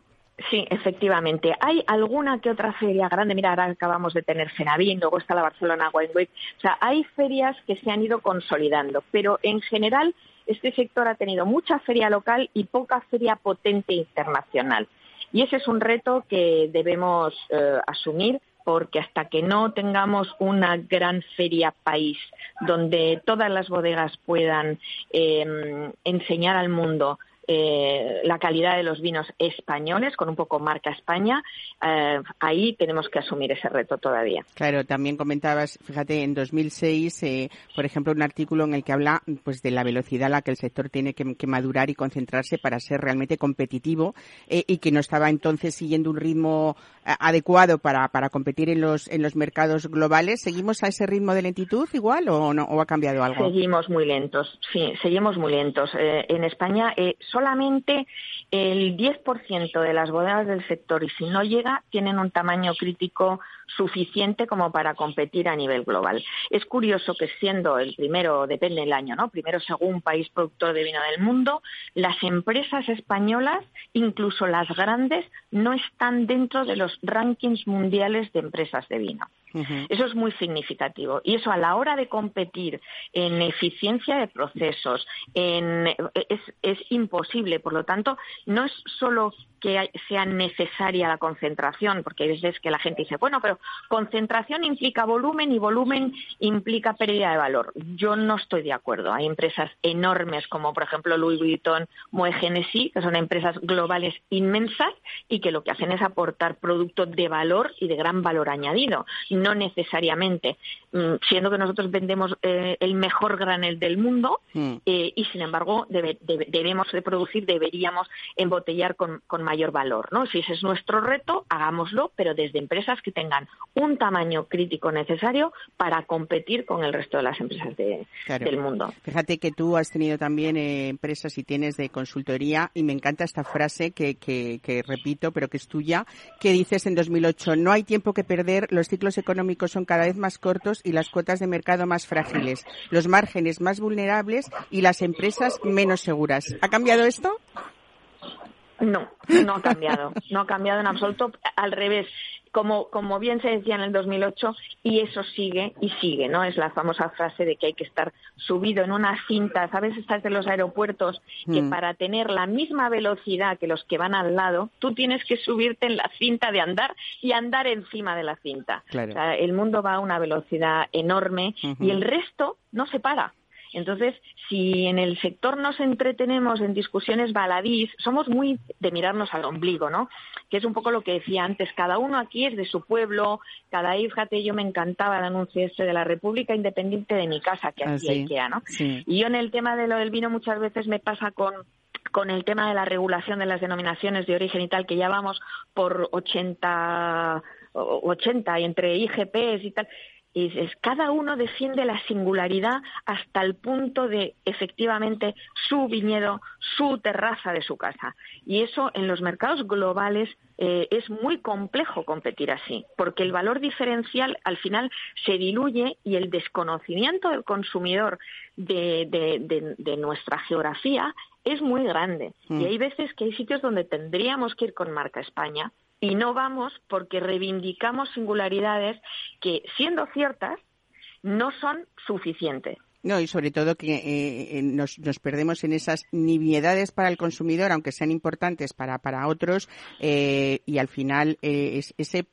Sí, efectivamente. Hay alguna que otra feria grande. Mira, ahora acabamos de tener Fenavín, luego está la Barcelona Wine Week. O sea, hay ferias que se han ido consolidando, pero en general este sector ha tenido mucha feria local y poca feria potente internacional. Y ese es un reto que debemos eh, asumir porque hasta que no tengamos una gran feria país donde todas las bodegas puedan eh, enseñar al mundo eh, la calidad de los vinos españoles, con un poco marca España, eh, ahí tenemos que asumir ese reto todavía. Claro, también comentabas, fíjate, en 2006, eh, por ejemplo, un artículo en el que habla pues de la velocidad a la que el sector tiene que, madurar y concentrarse para ser realmente competitivo y que no estaba entonces siguiendo un ritmo adecuado para, para competir en los, en los mercados globales. ¿Seguimos a ese ritmo de lentitud igual o, no, o ha cambiado algo? Seguimos muy lentos, sí, seguimos muy lentos. en España solamente el 10% de las bodegas del sector, y si no llega, tienen un tamaño crítico suficiente como para competir a nivel global. Es curioso que siendo el primero, depende del año, ¿no? Primero según país productor de vino del mundo, las empresas españolas, incluso las grandes, no están dentro de los rankings mundiales de empresas de vino. Eso es muy significativo. Y eso a la hora de competir en eficiencia de procesos, es, es imposible. Por lo tanto, no es solo que sea necesaria la concentración, porque hay veces que la gente dice, bueno, pero concentración implica volumen y volumen implica pérdida de valor. Yo no estoy de acuerdo. Hay empresas enormes como, por ejemplo, Louis Vuitton, Moe Genesis, que son empresas globales inmensas y que lo que hacen es aportar productos de valor y de gran valor añadido, no necesariamente, mm, siendo que nosotros vendemos eh, el mejor granel del mundo mm. eh, y, sin embargo, debemos de producir, deberíamos embotellar con, con mayor valor, ¿no? Si ese es nuestro reto, hagámoslo, pero desde empresas que tengan un tamaño crítico necesario para competir con el resto de las empresas del mundo. Fíjate que tú has tenido también eh, empresas y tienes de consultoría y me encanta esta frase que, que, repito, pero que es tuya, que dices en 2008, no hay tiempo que perder, los ciclos económicos son cada vez más cortos y las cuotas de mercado más frágiles, los márgenes más vulnerables y las empresas menos seguras. ¿Ha cambiado esto? No, no ha cambiado, no ha cambiado en absoluto. Al revés, como, como bien se decía en el 2008, y eso sigue y sigue, ¿no? Es la famosa frase de que hay que estar subido en una cinta, ¿sabes? Estás de los aeropuertos que mm. para tener la misma velocidad que los que van al lado, tú tienes que subirte en la cinta de andar y andar encima de la cinta. el mundo va a una velocidad enorme y el resto no se para Entonces, si en el sector nos entretenemos en discusiones baladís, somos muy de mirarnos al ombligo, ¿no? Que es un poco lo que decía antes, cada uno aquí es de su pueblo, cada fíjate, yo me encantaba el anuncio este de la República Independiente de mi casa, que hacía IKEA, ¿no? Y yo en el tema de lo del vino muchas veces me pasa con con el tema de la regulación de las denominaciones de origen y tal, que ya vamos por 80, 80 y entre IGPs y tal, y es, cada uno defiende la singularidad hasta el punto de efectivamente su viñedo, su terraza de su casa. Y eso en los mercados globales eh, es muy complejo competir así, porque el valor diferencial al final se diluye y el desconocimiento del consumidor de, de nuestra geografía es muy grande. Y mm. hay veces que hay sitios donde tendríamos que ir con marca España y no vamos porque reivindicamos singularidades que, siendo ciertas, no son suficientes. No, y sobre todo que eh, eh, nos, perdemos en esas nimiedades para el consumidor, aunque sean importantes para, para otros, eh, y al final ese, ese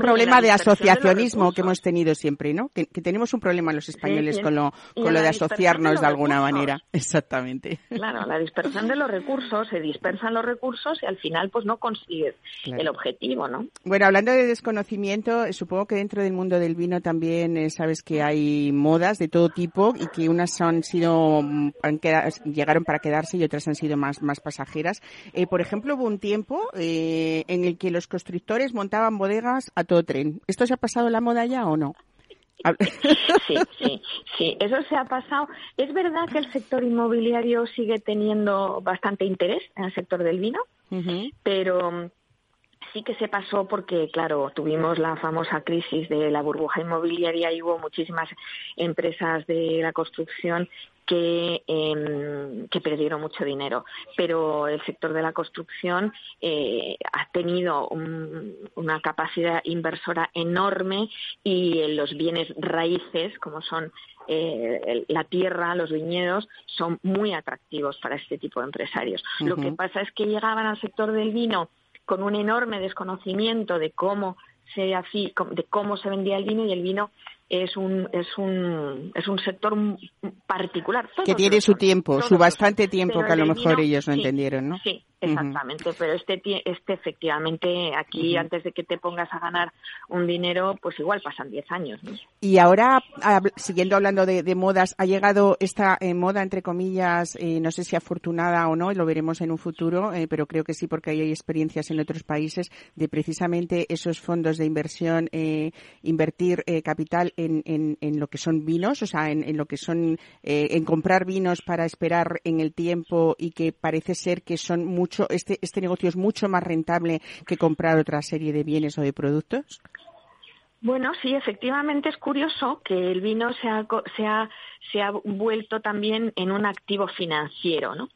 problema de asociacionismo que hemos tenido siempre, ¿no? Que, tenemos un problema los españoles con lo, con lo de asociarnos de, alguna manera. Exactamente. Claro, la dispersión de los recursos, se dispersan los recursos y al final pues no consigues el objetivo, ¿no? Bueno, hablando de desconocimiento, supongo que dentro del mundo del vino también sabes que hay modas de todo tipo y que unas han sido han llegaron para quedarse y otras han sido más más pasajeras. Eh, por ejemplo, hubo un tiempo eh, en el que los constructores montaban bodegas a todo tren. ¿Esto se ha pasado la moda ya o no? Sí, sí, sí, eso se ha pasado. Es verdad que el sector inmobiliario sigue teniendo bastante interés en el sector del vino, pero sí que se pasó porque, claro, tuvimos la famosa crisis de la burbuja inmobiliaria y hubo muchísimas empresas de la construcción que, em, que perdieron mucho dinero. Pero el sector de la construcción eh, ha tenido una capacidad inversora enorme y en los bienes raíces, como son eh, la tierra, los viñedos, son muy atractivos para este tipo de empresarios. Lo que pasa es que llegaban al sector del vino con un enorme desconocimiento de cómo se de cómo se vendía el vino y el vino es un es un es un sector particular. Que tiene su tiempo su bastante tiempo que a lo mejor ellos no entendieron no sí Exactamente, pero este, este efectivamente aquí antes de que te pongas a ganar un dinero, pues igual pasan 10 años. Y ahora, siguiendo hablando de, modas, ha llegado esta eh, moda, entre comillas, eh, no sé si afortunada o no, y lo veremos en un futuro, eh, pero creo que sí porque hay experiencias en otros países de precisamente esos fondos de inversión, invertir capital en, en, en, lo que son vinos, o sea, en, en lo que son, en comprar vinos para esperar en el tiempo y que parece ser que son muy este, este negocio es mucho más rentable que comprar otra serie de bienes o de productos? Bueno, sí, efectivamente es curioso que el vino se ha, se ha, se ha vuelto también en un activo financiero, ¿no?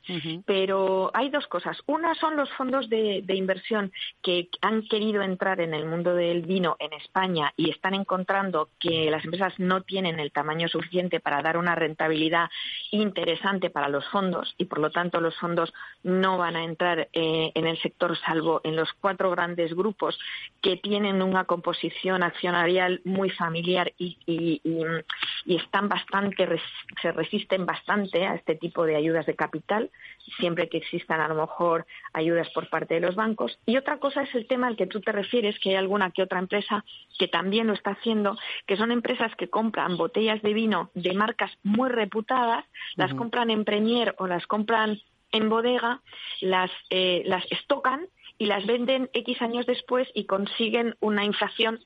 Pero hay dos cosas. Una son los fondos de, de, inversión que han querido entrar en el mundo del vino en España y están encontrando que las empresas no tienen el tamaño suficiente para dar una rentabilidad interesante para los fondos y por lo tanto los fondos no van a entrar eh, en el sector salvo en los cuatro grandes grupos que tienen una composición accionaria muy familiar y, están bastante, se resisten bastante a este tipo de ayudas de capital, siempre que existan a lo mejor ayudas por parte de los bancos. Y otra cosa es el tema al que tú te refieres, que hay alguna que otra empresa que también lo está haciendo, que son empresas que compran botellas de vino de marcas muy reputadas, las compran en Premier o las compran en bodega, las, eh, las estocan y las venden X años después y consiguen una inflación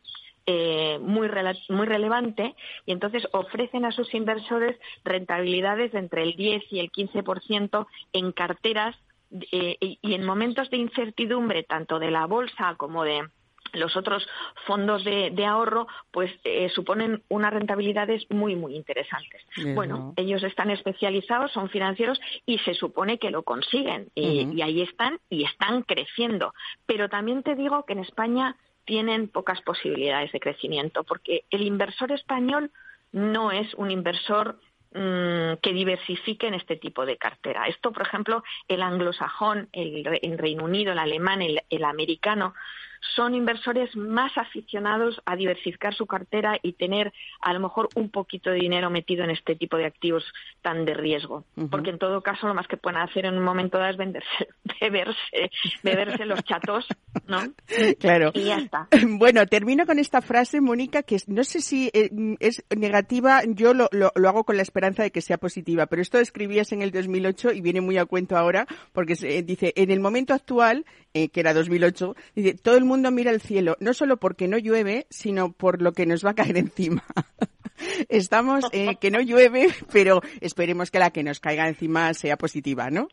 eh, muy, muy relevante y entonces ofrecen a sus inversores rentabilidades de entre el 10 y el 15% en carteras eh, y, en momentos de incertidumbre tanto de la bolsa como de los otros fondos de, ahorro pues eh, suponen unas rentabilidades muy muy interesantes. Bueno, ellos están especializados, son financieros y se supone que lo consiguen y ahí están y están creciendo. Pero también te digo que en España tienen pocas posibilidades de crecimiento, porque el inversor español no es un inversor mm, que diversifique en este tipo de cartera. Esto, por ejemplo, el anglosajón, el, Reino Unido, el alemán, el, americano, son inversores más aficionados a diversificar su cartera y tener a lo mejor un poquito de dinero metido en este tipo de activos tan de riesgo. Porque en todo caso lo más que pueden hacer en un momento dado es venderse, beberse, beberse los chatos, ¿no? Claro. Y ya está. Bueno, termino con esta frase, Mónica, que no sé si eh, es negativa, yo lo, lo, lo, hago con la esperanza de que sea positiva, pero esto escribías en el 2008 y viene muy a cuento ahora, porque se, dice, en el momento actual, eh, que era 2008, dice, todo el mundo mira el cielo, no solo porque no llueve, sino por lo que nos va a caer encima. Estamos eh, que no llueve, pero esperemos que la que nos caiga encima sea positiva, ¿no?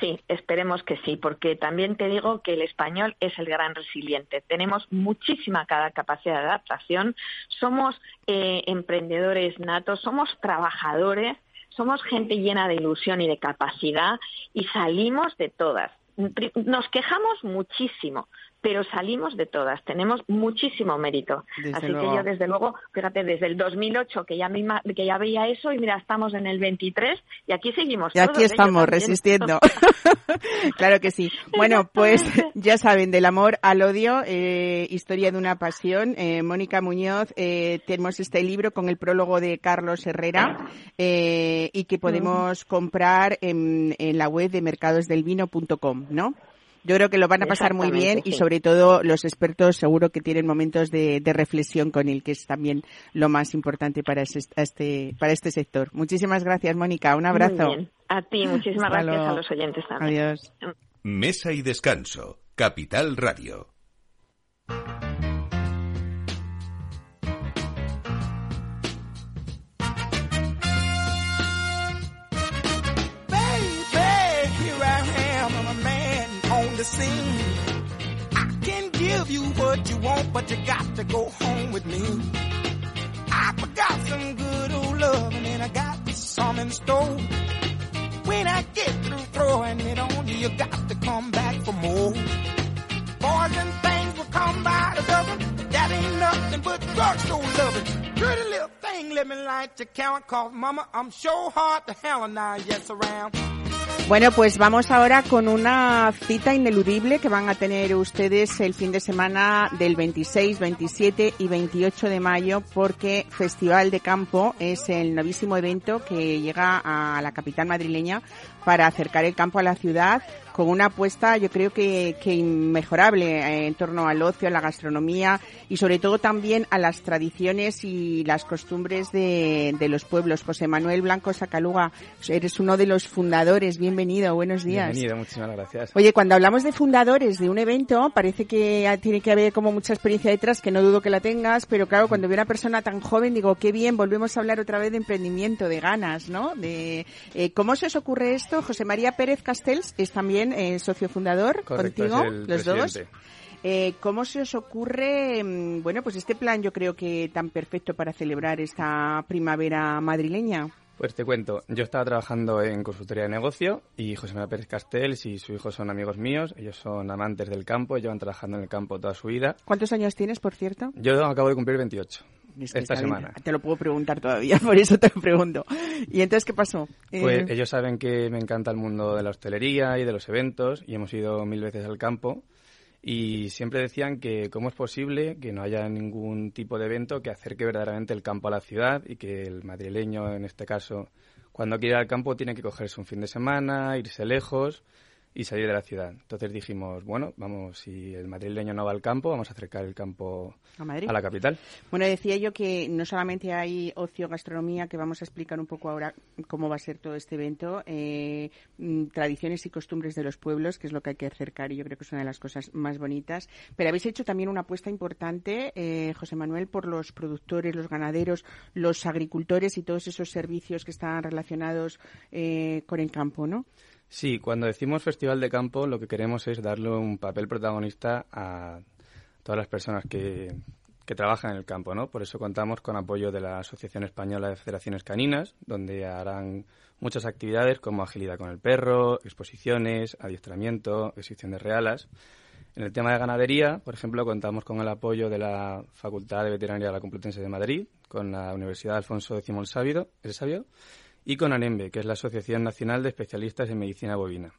Sí, esperemos que sí, porque también te digo que el español es el gran resiliente. Tenemos muchísima capacidad de adaptación, somos eh, emprendedores natos, somos trabajadores, somos gente llena de ilusión y de capacidad y salimos de todas. Nos quejamos muchísimo, pero salimos de todas, tenemos muchísimo mérito. Desde Así luego. que yo, desde luego, fíjate, desde el 2008 que ya, que ya veía eso y mira, estamos en el 23 y aquí seguimos. Y aquí todos, ¿eh? Estamos resistiendo. claro que sí. Bueno, pues ya saben, del amor al odio, eh, historia de una pasión. Eh, Mónica Muñoz, eh, tenemos este libro con el prólogo de Carlos Herrera eh, y que podemos comprar en, en la web de mercadosdelvino.com, ¿no? Yo creo que lo van a pasar muy bien y sobre todo los expertos seguro que tienen momentos de, de reflexión con él, que es también lo más importante para ese- este, para este sector. Muchísimas gracias, Mónica. Un abrazo. Muy bien. A ti, muchísimas Hasta gracias luego. a los oyentes también. Adiós. Mesa y descanso. Capital Radio. Give you what you want, but you got to go home with me. I forgot some good old love, and then I got some in store. When I get through throwing it on you, you got to come back for more. Boys and things will come by the dozen. That ain't nothing but drugstore loving. Pretty little thing, let me light your count, cause mama, I'm sure hard to handle now, yes around. Bueno, pues vamos ahora con una cita ineludible que van a tener ustedes el fin de semana del 26, 27 y 28 de mayo porque Festival de Campo es el novísimo evento que llega a la capital madrileña para acercar el campo a la ciudad con una apuesta yo creo que, que inmejorable eh, en torno al ocio, a la gastronomía y sobre todo también a las tradiciones y las costumbres de, de los pueblos. José Manuel Blanco Sacaluga, eres uno de los fundadores. Bienvenido, buenos días. Bienvenido, muchísimas gracias. Oye, cuando hablamos de fundadores de un evento, parece que tiene que haber como mucha experiencia detrás, que no dudo que la tengas, pero claro, cuando veo una persona tan joven, digo, qué bien, volvemos a hablar otra vez de emprendimiento, de ganas, ¿no? De eh, ¿Cómo se os ocurre esto? José María Pérez Castells es también eh, socio fundador Correcto, contigo, los dos. Eh, ¿Cómo se os ocurre, mm, bueno, pues este plan yo creo que tan perfecto para celebrar esta primavera madrileña? Pues te cuento, yo estaba trabajando en consultoría de negocio y José Manuel Pérez Castells y su hijo son amigos míos, ellos son amantes del campo, llevan trabajando en el campo toda su vida. ¿Cuántos años tienes, por cierto? Yo acabo de cumplir 28 Es que esta bien. semana. Te lo puedo preguntar todavía, por eso te lo pregunto. ¿Y entonces qué pasó? Pues Eh, ellos saben que me encanta el mundo de la hostelería y de los eventos y hemos ido mil veces al campo y siempre decían que cómo es posible que no haya ningún tipo de evento que acerque verdaderamente el campo a la ciudad y que el madrileño, en este caso, cuando quiere ir al campo tiene que cogerse un fin de semana, irse lejos y salir de la ciudad. Entonces dijimos, bueno, vamos, si el madrileño no va al campo, vamos a acercar el campo a Madrid. a la capital. Bueno, decía yo que no solamente hay ocio, gastronomía, que vamos a explicar un poco ahora cómo va a ser todo este evento, eh, mm, tradiciones y costumbres de los pueblos, que es lo que hay que acercar y yo creo que es una de las cosas más bonitas. Pero habéis hecho también una apuesta importante, eh, José Manuel, por los productores, los ganaderos, los agricultores y todos esos servicios que están relacionados eh, con el campo, ¿no? Sí, cuando decimos Festival de Campo, lo que queremos es darle un papel protagonista a todas las personas que, que trabajan en el campo, ¿no? Por eso contamos con apoyo de la Asociación Española de Federaciones Caninas, donde harán muchas actividades como agilidad con el perro, exposiciones, adiestramiento, exhibición de realas. En el tema de ganadería, por ejemplo, contamos con el apoyo de la Facultad de Veterinaria de la Complutense de Madrid, con la Universidad Alfonso X el Sabio, y con ANEMBE, que es la Asociación Nacional de Especialistas en Medicina Bovina.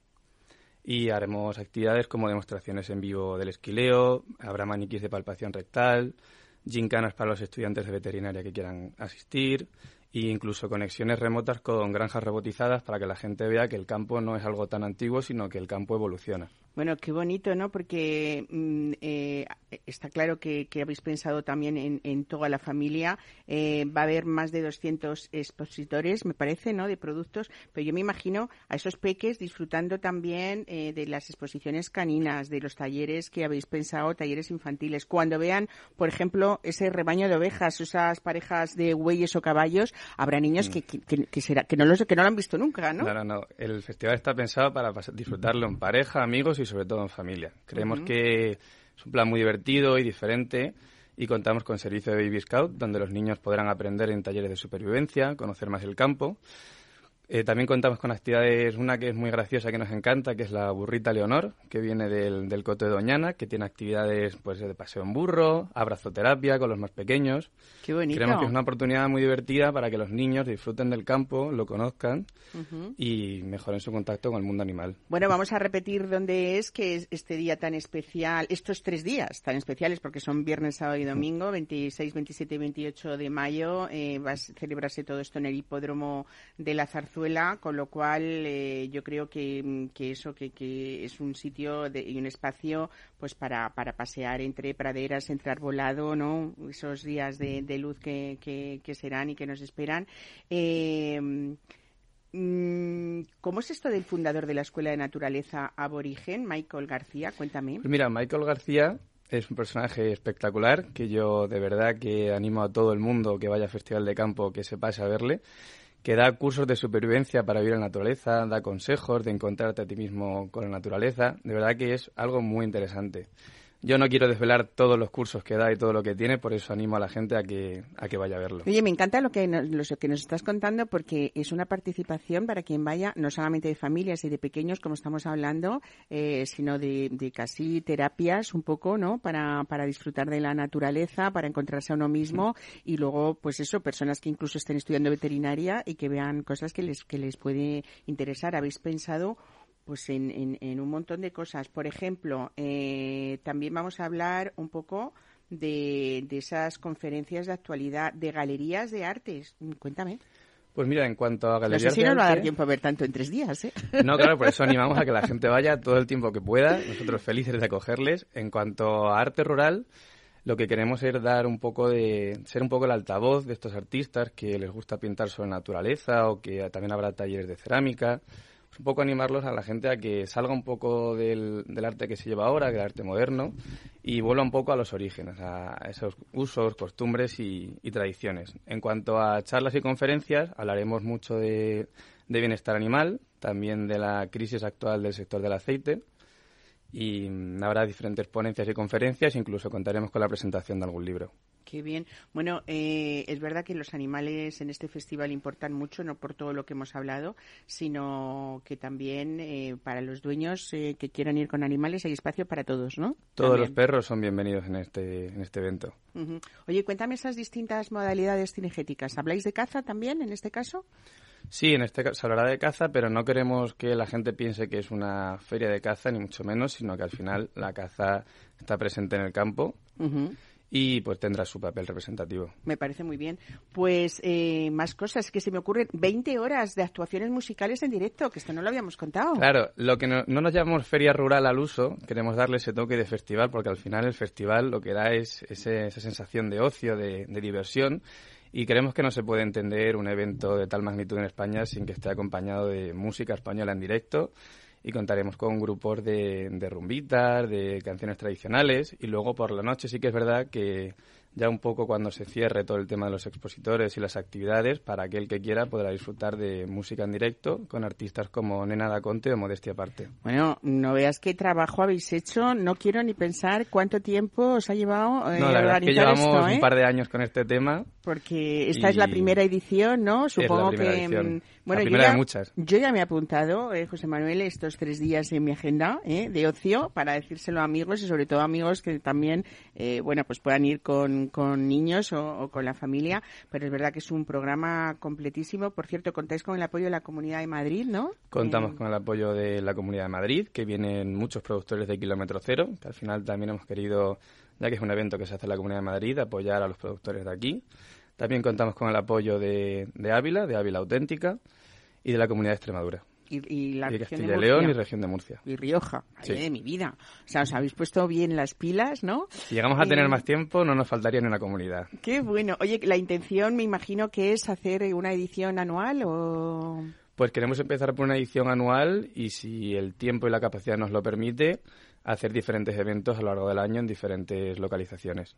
y haremos actividades como demostraciones en vivo del esquileo, habrá maniquís de palpación rectal, gincanas para los estudiantes de veterinaria que quieran asistir, e incluso conexiones remotas con granjas robotizadas para que la gente vea que el campo no es algo tan antiguo, sino que el campo evoluciona. Bueno, qué bonito, ¿no? Porque mm, eh, está claro que, habéis pensado también en, toda la familia. Eh, va a haber más de 200 expositores, me parece, ¿no? De productos, pero yo me imagino a esos peques disfrutando también eh, de las exposiciones caninas, de los talleres que habéis pensado, talleres infantiles. Cuando vean, por ejemplo, ese rebaño de ovejas, esas parejas de bueyes o caballos, habrá niños mm. que, que, será, que, no, los, que no lo han visto nunca, ¿no? No, no, El festival está pensado para disfrutarlo en pareja, amigos y sobre todo en familia. Creemos que es un plan muy divertido y diferente y contamos con servicio de Baby Scout, donde los niños podrán aprender en talleres de supervivencia, conocer más el campo eh, también contamos con actividades, una que es muy graciosa, que nos encanta, que es la burrita Leonor, que viene del, del Coto de Doñana, que tiene actividades pues de paseo en burro, abrazoterapia con los más pequeños. Qué bonito. Creemos que es una oportunidad muy divertida para que los niños disfruten del campo, lo conozcan y mejoren su contacto con el mundo animal. Bueno, vamos a repetir dónde es que es este día tan especial, estos tres días tan especiales, porque son viernes, sábado y domingo, 26, 27 y 28 de mayo. Eh, va a celebrarse todo esto en el hipódromo de la Zarzuela con lo cual eh, yo creo que, eso que, es un sitio y un espacio pues para, para pasear entre praderas, entre arbolado, ¿no? Esos días de, luz que, que, serán y que nos esperan. Eh, mm, ¿Cómo es esto del fundador de la Escuela de Naturaleza Aborigen, Michael García? Cuéntame. Pues mira, Michael García es un personaje espectacular que yo de verdad que animo a todo el mundo que vaya a Festival de Campo que se pase a verle que da cursos de supervivencia para vivir en la naturaleza, da consejos de encontrarte a ti mismo con la naturaleza. De verdad que es algo muy interesante. Yo no quiero desvelar todos los cursos que da y todo lo que tiene, por eso animo a la gente a que, a que vaya a verlo. Oye, me encanta lo que, nos, lo que nos estás contando porque es una participación para quien vaya, no solamente de familias y de pequeños, como estamos hablando, eh, sino de, casi terapias un poco, ¿no? Para, para disfrutar de la naturaleza, para encontrarse a uno mismo y luego, pues eso, personas que incluso estén estudiando veterinaria y que vean cosas que les, que les puede interesar. ¿Habéis pensado pues en, en, un montón de cosas. Por ejemplo, eh, también vamos a hablar un poco de, de, esas conferencias de actualidad, de galerías de artes. Cuéntame. Pues mira, en cuanto a galerías no sé si no va a dar tiempo a ver tanto en tres días, ¿eh? No, claro, por eso animamos a que la gente vaya todo el tiempo que pueda. Nosotros felices de acogerles. En cuanto a arte rural, lo que queremos es dar un poco de ser un poco el altavoz de estos artistas que les gusta pintar sobre naturaleza o que también habrá talleres de cerámica un poco animarlos a la gente a que salga un poco del, arte que se lleva ahora, del arte moderno, y vuelva un poco a los orígenes, a esos usos, costumbres y, tradiciones. En cuanto a charlas y conferencias, hablaremos mucho de, de bienestar animal, también de la crisis actual del sector del aceite, y habrá diferentes ponencias y conferencias, incluso contaremos con la presentación de algún libro. Qué bien. Bueno, eh, es verdad que los animales en este festival importan mucho, no por todo lo que hemos hablado, sino que también eh, para los dueños eh, que quieran ir con animales hay espacio para todos, ¿no? Todos los perros son bienvenidos en este, en este evento. Oye, cuéntame esas distintas modalidades cinegéticas. ¿Habláis de caza también en este caso? Sí, en este caso se hablará de caza, pero no queremos que la gente piense que es una feria de caza, ni mucho menos, sino que al final la caza está presente en el campo y pues tendrá su papel representativo. Me parece muy bien. Pues eh, más cosas que se me ocurren. 20 horas de actuaciones musicales en directo, que esto no lo habíamos contado. Claro, lo que no, nos llamamos feria rural al uso, queremos darle ese toque de festival, porque al final el festival lo que da es esa sensación de ocio, de, de diversión. Y creemos que no se puede entender un evento de tal magnitud en España sin que esté acompañado de música española en directo. Y contaremos con grupos de, de rumbitas, de canciones tradicionales. Y luego por la noche sí que es verdad que ya un poco cuando se cierre todo el tema de los expositores y las actividades, para aquel que quiera podrá disfrutar de música en directo con artistas como Nena da Conte o Modestia Aparte. Bueno, no veas qué trabajo habéis hecho, no quiero ni pensar cuánto tiempo os ha llevado eh, no, la verdad que llevamos un ¿eh? par de años con este tema. Porque esta es la primera edición, ¿no? Supongo que... Mm, bueno, yo ya, muchas. yo ya me he apuntado, eh, José Manuel, estos tres días en mi agenda de ocio para decírselo a amigos y sobre todo amigos que también, bueno, pues puedan ir con con, niños o, con la familia, pero es verdad que es un programa completísimo. Por cierto, contáis con el apoyo de la Comunidad de Madrid, ¿no? Contamos eh, con el apoyo de la Comunidad de Madrid, que vienen muchos productores de Kilómetro Cero, que al final también hemos querido, ya que es un evento que se hace en la Comunidad de Madrid, apoyar a los productores de aquí. También contamos con el apoyo de, de Ávila, de Ávila Auténtica, y de la Comunidad de Extremadura y, la región de, León y región de Murcia. Y Rioja, de mi vida. O sea, os habéis puesto bien las pilas, ¿no? Si llegamos a tener eh, más tiempo, no nos faltaría ni una comunidad. Qué bueno. Oye, la intención me imagino que es hacer una edición anual o... Pues queremos empezar por una edición anual y si el tiempo y la capacidad nos lo permite, hacer diferentes eventos a lo largo del año en diferentes localizaciones.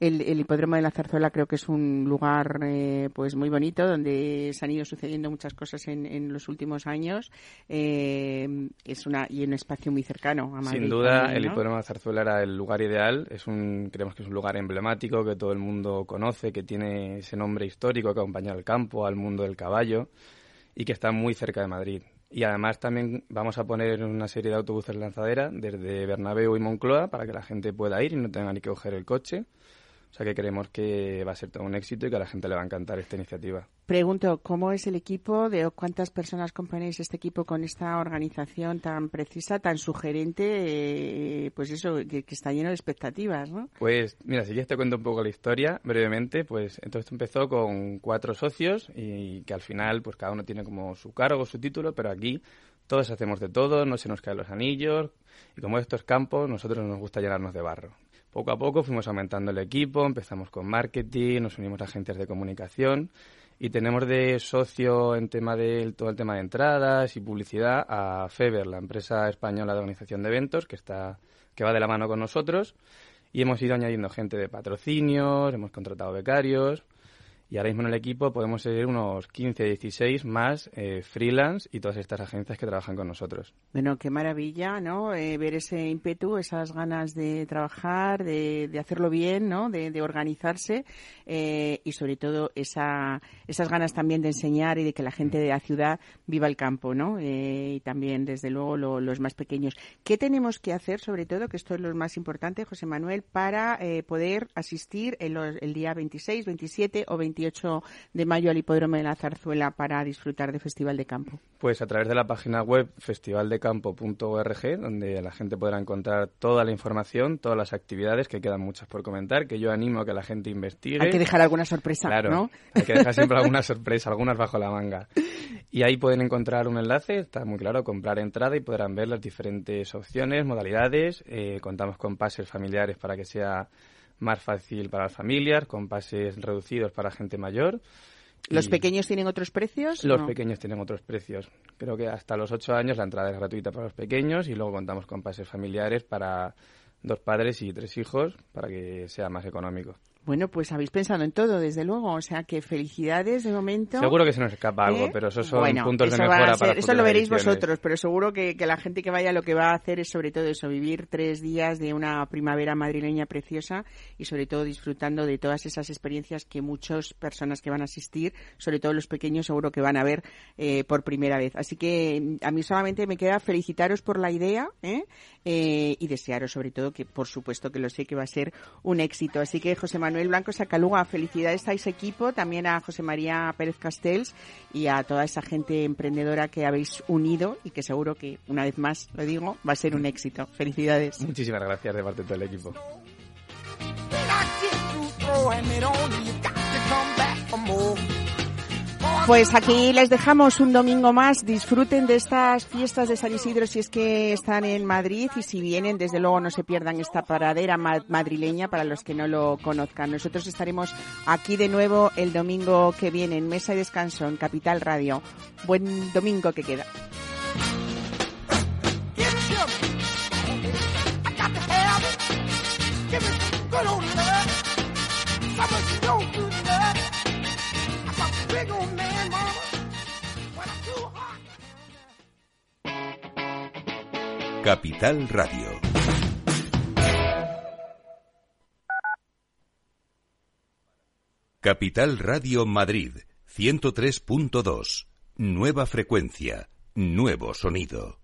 el, hipódromo de la Zarzuela creo que es un lugar eh, pues muy bonito donde se han ido sucediendo muchas cosas en, los últimos años. Eh, es una y un espacio muy cercano a Madrid. Sin duda, el hipódromo de la Zarzuela era el lugar ideal. Es un creemos que es un lugar emblemático que todo el mundo conoce, que tiene ese nombre histórico que acompaña al campo, al mundo del caballo y que está muy cerca de Madrid. Y además también vamos a poner una serie de autobuses lanzadera desde Bernabéu y Moncloa para que la gente pueda ir y no tenga ni que coger el coche. O sea que creemos que va a ser todo un éxito y que a la gente le va a encantar esta iniciativa. Pregunto, ¿cómo es el equipo? ¿De cuántas personas componéis este equipo con esta organización tan precisa, tan sugerente? Eh, pues eso, que, está lleno de expectativas, ¿no? Pues mira, si ya te cuento un poco la historia brevemente, pues entonces empezó con cuatro socios y que al final pues cada uno tiene como su cargo, su título, pero aquí todos hacemos de todo, no se nos caen los anillos y como estos campos, nosotros nos gusta llenarnos de barro. Poco a poco fuimos aumentando el equipo, empezamos con marketing, nos unimos a agentes de comunicación y tenemos de socio en tema de todo el tema de entradas y publicidad a Feber, la empresa española de organización de eventos que está que va de la mano con nosotros y hemos ido añadiendo gente de patrocinios, hemos contratado becarios y ahora mismo en el equipo podemos ser unos 15, 16 más eh, freelance y todas estas agencias que trabajan con nosotros. Bueno, qué maravilla, ¿no? Eh, ver ese ímpetu, esas ganas de trabajar, de, hacerlo bien, ¿no? De, organizarse eh, y sobre todo esa, esas ganas también de enseñar y de que la gente de la ciudad viva el campo, ¿no? y también, desde luego, los más pequeños. ¿Qué tenemos que hacer, sobre todo, que esto es lo más importante, José Manuel, para poder asistir el día 26, 27 o 28 de mayo al Hipódromo de la Zarzuela para disfrutar de Festival de Campo? Pues a través de la página web festivaldecampo.org, donde la gente podrá encontrar toda la información, todas las actividades, que quedan muchas por comentar, que yo animo a que la gente investigue. Hay que dejar alguna sorpresa, claro, ¿no? Hay que dejar siempre alguna sorpresa, algunas bajo la manga. Y ahí pueden encontrar un enlace, está muy claro, comprar entrada y podrán ver las diferentes opciones, modalidades. Eh, contamos con pases familiares para que sea más fácil para las familias, con pases reducidos para gente mayor. ¿Los pequeños tienen otros precios? Los pequeños tienen otros precios. Creo que hasta los 8 años la entrada es gratuita para los pequeños y luego contamos con pases familiares para dos padres y tres hijos para que sea más económico. Bueno, pues habéis pensado en todo, desde luego. O sea, que felicidades de momento. Seguro que se nos escapa algo, ¿Eh? pero esos son puntos de mejora para Eso lo veréis vosotros, pero seguro que, la gente que vaya lo que va a hacer es sobre todo eso, vivir tres días de una primavera madrileña preciosa y sobre todo disfrutando de todas esas experiencias que muchas personas que van a asistir, sobre todo los pequeños, seguro que van a ver eh, por primera vez. Así que a mí solamente me queda felicitaros por la idea ¿eh? y desearos sobre todo que, por supuesto, que lo sé que va a ser un éxito. Así que, José Manuel, Manuel Blanco Sacaluga, felicidades a ese equipo, también a José María Pérez Castells y a toda esa gente emprendedora que habéis unido y que seguro que, una vez más, lo digo, va a ser un éxito. Felicidades. Muchísimas gracias de parte de todo el equipo. Pues aquí les dejamos un domingo más. Disfruten de estas fiestas de San Isidro si es que están en Madrid y si vienen, desde luego no se pierdan esta paradera madrileña para los que no lo conozcan. Nosotros estaremos aquí de nuevo el domingo que viene en Mesa y Descanso en Capital Radio. Buen domingo que queda. Capital Radio. Capital Radio Madrid, 103.2. Nueva frecuencia, nuevo sonido.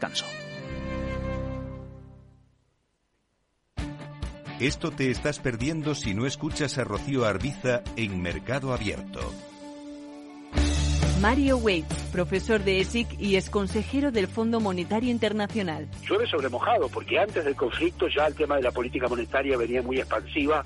Esto te estás perdiendo si no escuchas a Arbiza en Mercado Abierto. Mario Waits, profesor de ESIC y ex consejero del Fondo Monetario Internacional. Llueve sobre mojado, porque antes del conflicto ya el tema de la política monetaria venía muy expansiva,